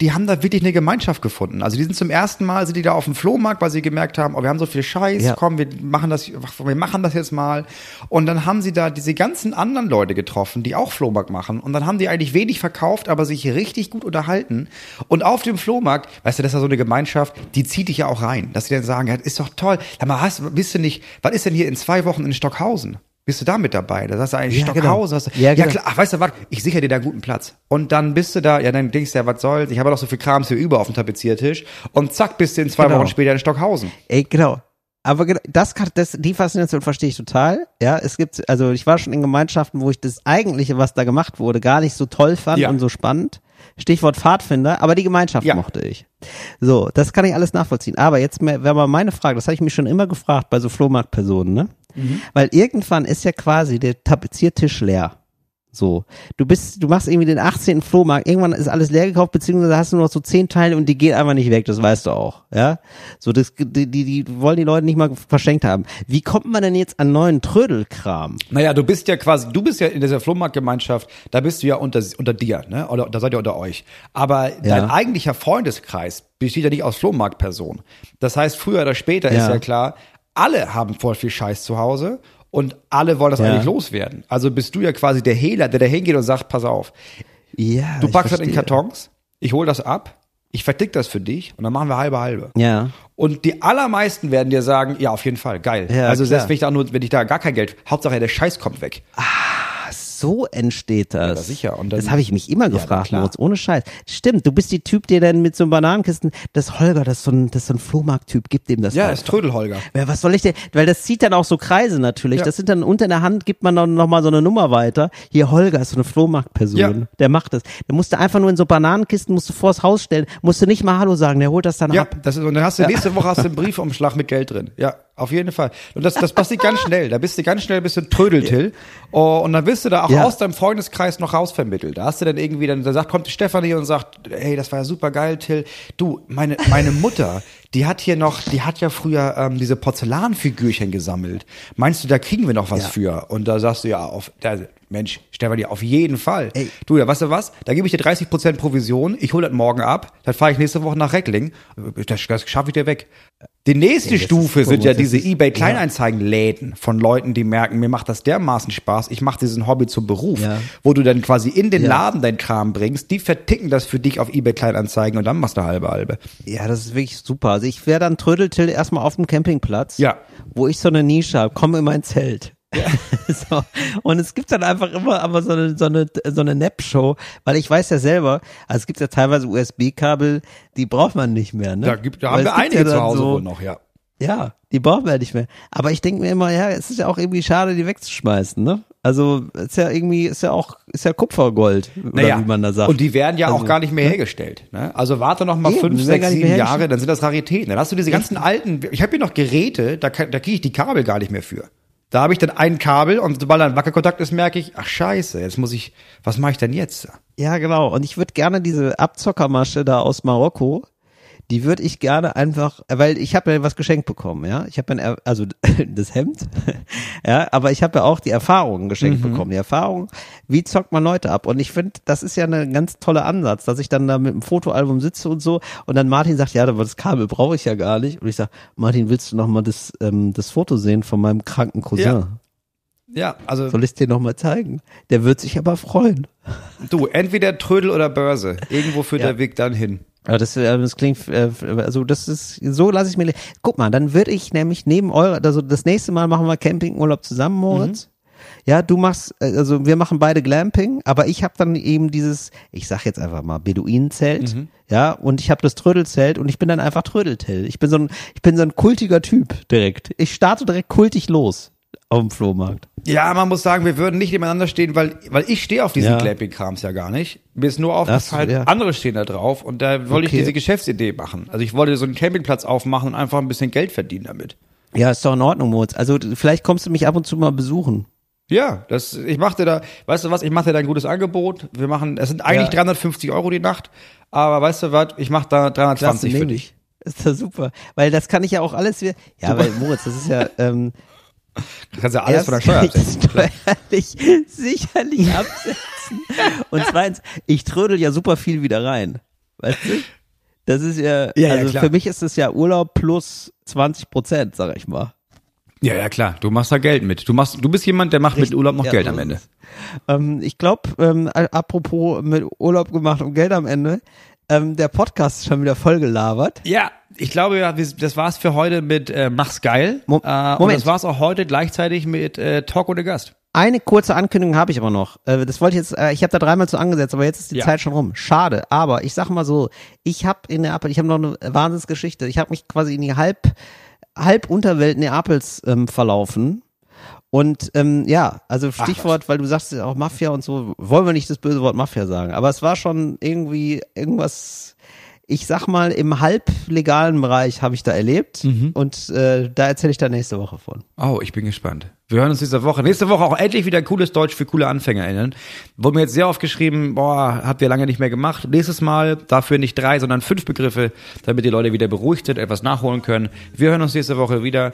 die haben da wirklich eine Gemeinschaft gefunden. Also die sind zum ersten Mal, sind die da auf dem Flohmarkt, weil sie gemerkt haben, oh, wir haben so viel Scheiß, Ja. komm, wir machen das, wir machen das jetzt mal. Und dann haben sie da diese ganzen anderen Leute getroffen, die auch Flohmarkt machen. Und dann haben die eigentlich wenig verkauft, aber sich richtig gut unterhalten. Und auf dem Flohmarkt, weißt du, das ist ja so eine Gemeinschaft, die zieht dich ja auch rein. Dass sie dann sagen, ja, ist doch toll. Sag mal, hast, bist du nicht, was ist denn hier in zwei Wochen in Stockhausen? Bist du da mit dabei? Da sagst du eigentlich Ja, genau. Stockhausen. Du, Ja, ja, genau. klar, ach, weißt du was, ich sichere dir da einen guten Platz. Und dann bist du da, ja, dann denkst du ja, was soll's, ich habe doch so viel Krams hier über auf dem Tapeziertisch. Und zack, bist du in zwei Genau. Wochen später in Stockhausen. Ey, genau. Aber genau, das kann, das, die Faszination verstehe ich total. Ja, es gibt, also ich war schon in Gemeinschaften, wo ich das eigentliche, was da gemacht wurde, gar nicht so toll fand Ja. und so spannend. Stichwort Pfadfinder, aber die Gemeinschaft Ja. mochte ich. So, das kann ich alles nachvollziehen. Aber jetzt wäre mal meine Frage, das habe ich mich schon immer gefragt bei so Flohmarktpersonen, ne? Mhm. Weil irgendwann ist ja quasi der Tapeziertisch leer. So, du bist, du machst irgendwie den 18. Flohmarkt, irgendwann ist alles leer gekauft, beziehungsweise hast du nur noch so zehn Teile und die gehen einfach nicht weg, das weißt du auch, ja. So, das, die, die, die wollen die Leute nicht mal verschenkt haben. Wie kommt man denn jetzt an neuen Trödelkram? Naja, du bist ja quasi, du bist ja in dieser Flohmarktgemeinschaft, da bist du ja unter, unter dir, ne? Oder da seid ihr unter euch. Aber dein eigentlicher Freundeskreis besteht ja nicht aus Flohmarktpersonen. Das heißt, früher oder später Ja. ist ja klar, alle haben voll viel Scheiß zu Hause und alle wollen das Ja. eigentlich loswerden. Also bist du ja quasi der Hehler, der da hingeht und sagt, pass auf, Ja. du packst das in. Kartons, ich hol das ab, ich verdick das für dich und dann machen wir halbe halbe. Ja. Und die allermeisten werden dir sagen, ja, auf jeden Fall, geil. Ja, also klar. selbst wenn ich da nur, wenn ich da gar kein Geld, Hauptsache der Scheiß kommt weg. So entsteht das. Ja, sicher. Und dann- das habe ich mich immer Ja, gefragt, klar. Moritz, ohne Scheiß. Stimmt, du bist die Typ, der dann mit so einem Bananenkisten, das Holger, das ist so ein, das ist so ein Flohmarkt-Typ, gibt dem das Ja, einfach. ist Trödelholger. Ja, was soll ich denn? Weil das zieht dann auch so Kreise natürlich. Ja. Das sind dann unter der Hand, gibt man dann noch mal so eine Nummer weiter. Hier, Holger ist so eine Flohmarktperson. Ja. Der macht das. Der musste einfach nur in so Bananenkisten, musst du vors Haus stellen, musst du nicht mal Hallo sagen, der holt das dann Ja, ab. das ist, und dann hast du nächste Woche hast du einen Briefumschlag mit Geld drin. Ja, auf jeden Fall. Und das, das passiert ganz schnell. Da bist du ganz schnell, bist du Trödeltill. Oh, und dann wirst du da auch Ja. aus deinem Freundeskreis noch rausvermittelt. Da hast du dann irgendwie, dann da sagt, kommt die Stefanie und sagt, hey, das war ja super geil, Till. Du, meine, meine Mutter, die hat hier noch, die hat ja früher ähm, diese Porzellanfigürchen gesammelt. Meinst du, da kriegen wir noch was Ja. für? Und da sagst du ja, auf, da, Mensch, Stefanie, auf jeden Fall. Du, ja, weißt du was? Da gebe ich dir 30% Provision, ich hole das morgen ab, dann fahre ich nächste Woche nach Reckling, das, das schaffe ich dir weg. Die nächste das Stufe sind ja diese ist- Ebay-Kleinanzeigenläden von Leuten, die merken, mir macht das dermaßen Spaß, ich mache diesen Hobby zum Beruf, Ja. wo du dann quasi in den Ja. Laden dein Kram bringst, die verticken das für dich auf Ebay-Kleinanzeigen und dann machst du halbe halbe. Ja, das ist wirklich super. Also ich wäre dann Trödeltill erstmal auf dem Campingplatz, Ja. wo ich so eine Nische habe, komme in mein Zelt. so. Und es gibt dann einfach immer aber so eine, so eine, so eine Nap-Show, weil ich weiß ja selber, also es gibt ja teilweise USB-Kabel, die braucht man nicht mehr. Ne? Da, gibt, da haben wir einige ja zu Hause so, wohl noch, ja. Ja, die brauchen wir ja nicht mehr. Aber ich denke mir immer, ja, es ist ja auch irgendwie schade, die wegzuschmeißen, ne? Also ist ja irgendwie, ist ja auch, ist ja Kupfergold, oder wie man da sagt. Und die werden ja auch Also, gar nicht mehr hergestellt. Ne? Also warte noch mal Eben, fünf, sechs, sieben Jahre, dann sind das Raritäten. Dann hast du diese ganzen alten, ich habe hier noch Geräte, da, kann- da kriege ich die Kabel gar nicht mehr für. Da habe ich dann ein Kabel und sobald ein Wackelkontakt ist, merke ich, ach scheiße, jetzt muss ich, was mache ich denn jetzt? Ja, genau. Und ich würde gerne diese Abzockermasche da aus Marokko, die würde ich gerne einfach, weil ich habe ja was geschenkt bekommen, ja. Ich habe ja, also das Hemd, ja, aber ich habe ja auch die Erfahrungen geschenkt bekommen. Die Erfahrung, wie zockt man Leute ab? Und ich finde, das ist ja ein ganz toller Ansatz, dass ich dann da mit dem Fotoalbum sitze und so und dann Martin sagt, ja, aber das Kabel brauche ich ja gar nicht. Und ich sage, Martin, willst du noch mal das, ähm, das Foto sehen von meinem kranken Cousin? Ja. Ja, also Soll ich dir noch mal zeigen? Der wird sich aber freuen. du, entweder Trödel oder Börse. Irgendwo führt Ja. der Weg dann hin. Aber das, äh, das klingt, äh, also das ist, so lasse ich mir, guck mal, dann würde ich nämlich neben eurer, also das nächste Mal machen wir Campingurlaub zusammen, Moritz. Ja, du machst, äh, also wir machen beide Glamping, aber ich habe dann eben dieses, ich sag jetzt einfach mal Beduinenzelt, ja, und ich habe das Trödelzelt und ich bin dann einfach Trödeltell. Ich bin so ein, ich bin so ein kultiger Typ direkt. Ich starte direkt kultig los auf dem Flohmarkt. Ja, man muss sagen, wir würden nicht nebeneinander stehen, weil, weil ich stehe auf diesen Ja. Glamping-Krams ja gar nicht. Mir ist nur Das, aufgefallen, ja. andere stehen da drauf und da wollte Okay. ich diese Geschäftsidee machen. Also ich wollte so einen Campingplatz aufmachen und einfach ein bisschen Geld verdienen damit. Ja, ist doch in Ordnung, Moritz. Also vielleicht kommst du mich ab und zu mal besuchen. Ja, das, ich machte da, weißt du was, ich mache dir da ein gutes Angebot. Wir machen, es sind eigentlich Ja. 350 Euro die Nacht, aber weißt du was, ich mache da 320 für dich. ich. Ist das super. Weil das kann ich ja auch alles wieder. Ja, weil Moritz, das ist ja ähm, Du kannst ja alles von der Steuer absetzen. steuerlich sicherlich absetzen. Und zweitens, ich trödel ja super viel wieder rein. Weißt du? Das ist ja, Ja, ja, also klar. für mich ist es ja Urlaub plus 20 Prozent, sag ich mal. Ja, ja, klar, du machst da Geld mit. Du machst, du bist jemand, der macht mit Urlaub noch Ja, Geld am Ende. Ähm, ich glaube, ähm, apropos mit Urlaub gemacht und Geld am Ende, ähm, der Podcast ist schon wieder voll gelabert. Ja, ich glaube das war's für heute mit äh, Mach's geil. Mo- äh, und Moment. das war's auch heute gleichzeitig mit äh, Talk ohne Gast. Eine kurze Ankündigung habe ich aber noch. Äh, Das wollte ich jetzt, äh, ich habe da dreimal zu angesetzt, aber jetzt ist die Ja. Zeit schon rum. Schade, aber ich sag mal so, ich habe in Neapel, ich habe noch eine Wahnsinnsgeschichte. Ich habe mich quasi in die halb halb Unterwelt Neapels ähm, verlaufen. Und ähm, ja, also Stichwort, weil du sagst ja auch Mafia und so, wollen wir nicht das böse Wort Mafia sagen, aber es war schon irgendwie irgendwas ich sag mal, im halblegalen Bereich habe ich da erlebt und äh, da erzähle ich dann nächste Woche von. Oh, ich bin gespannt. Wir hören uns diese Woche. Nächste Woche auch endlich wieder cooles Deutsch für coole AnfängerInnen. Wurde mir jetzt sehr oft geschrieben, boah, habt ihr lange nicht mehr gemacht. Nächstes Mal dafür nicht drei, sondern fünf Begriffe, damit die Leute wieder beruhigt sind, etwas nachholen können. Wir hören uns nächste Woche wieder.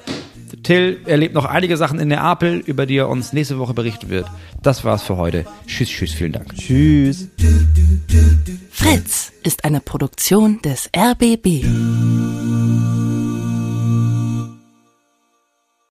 Till erlebt noch einige Sachen in Neapel, über die er uns nächste Woche berichten wird. Das war's für heute. Tschüss, tschüss, vielen Dank. Tschüss. Fritz ist eine Produktion des RBB.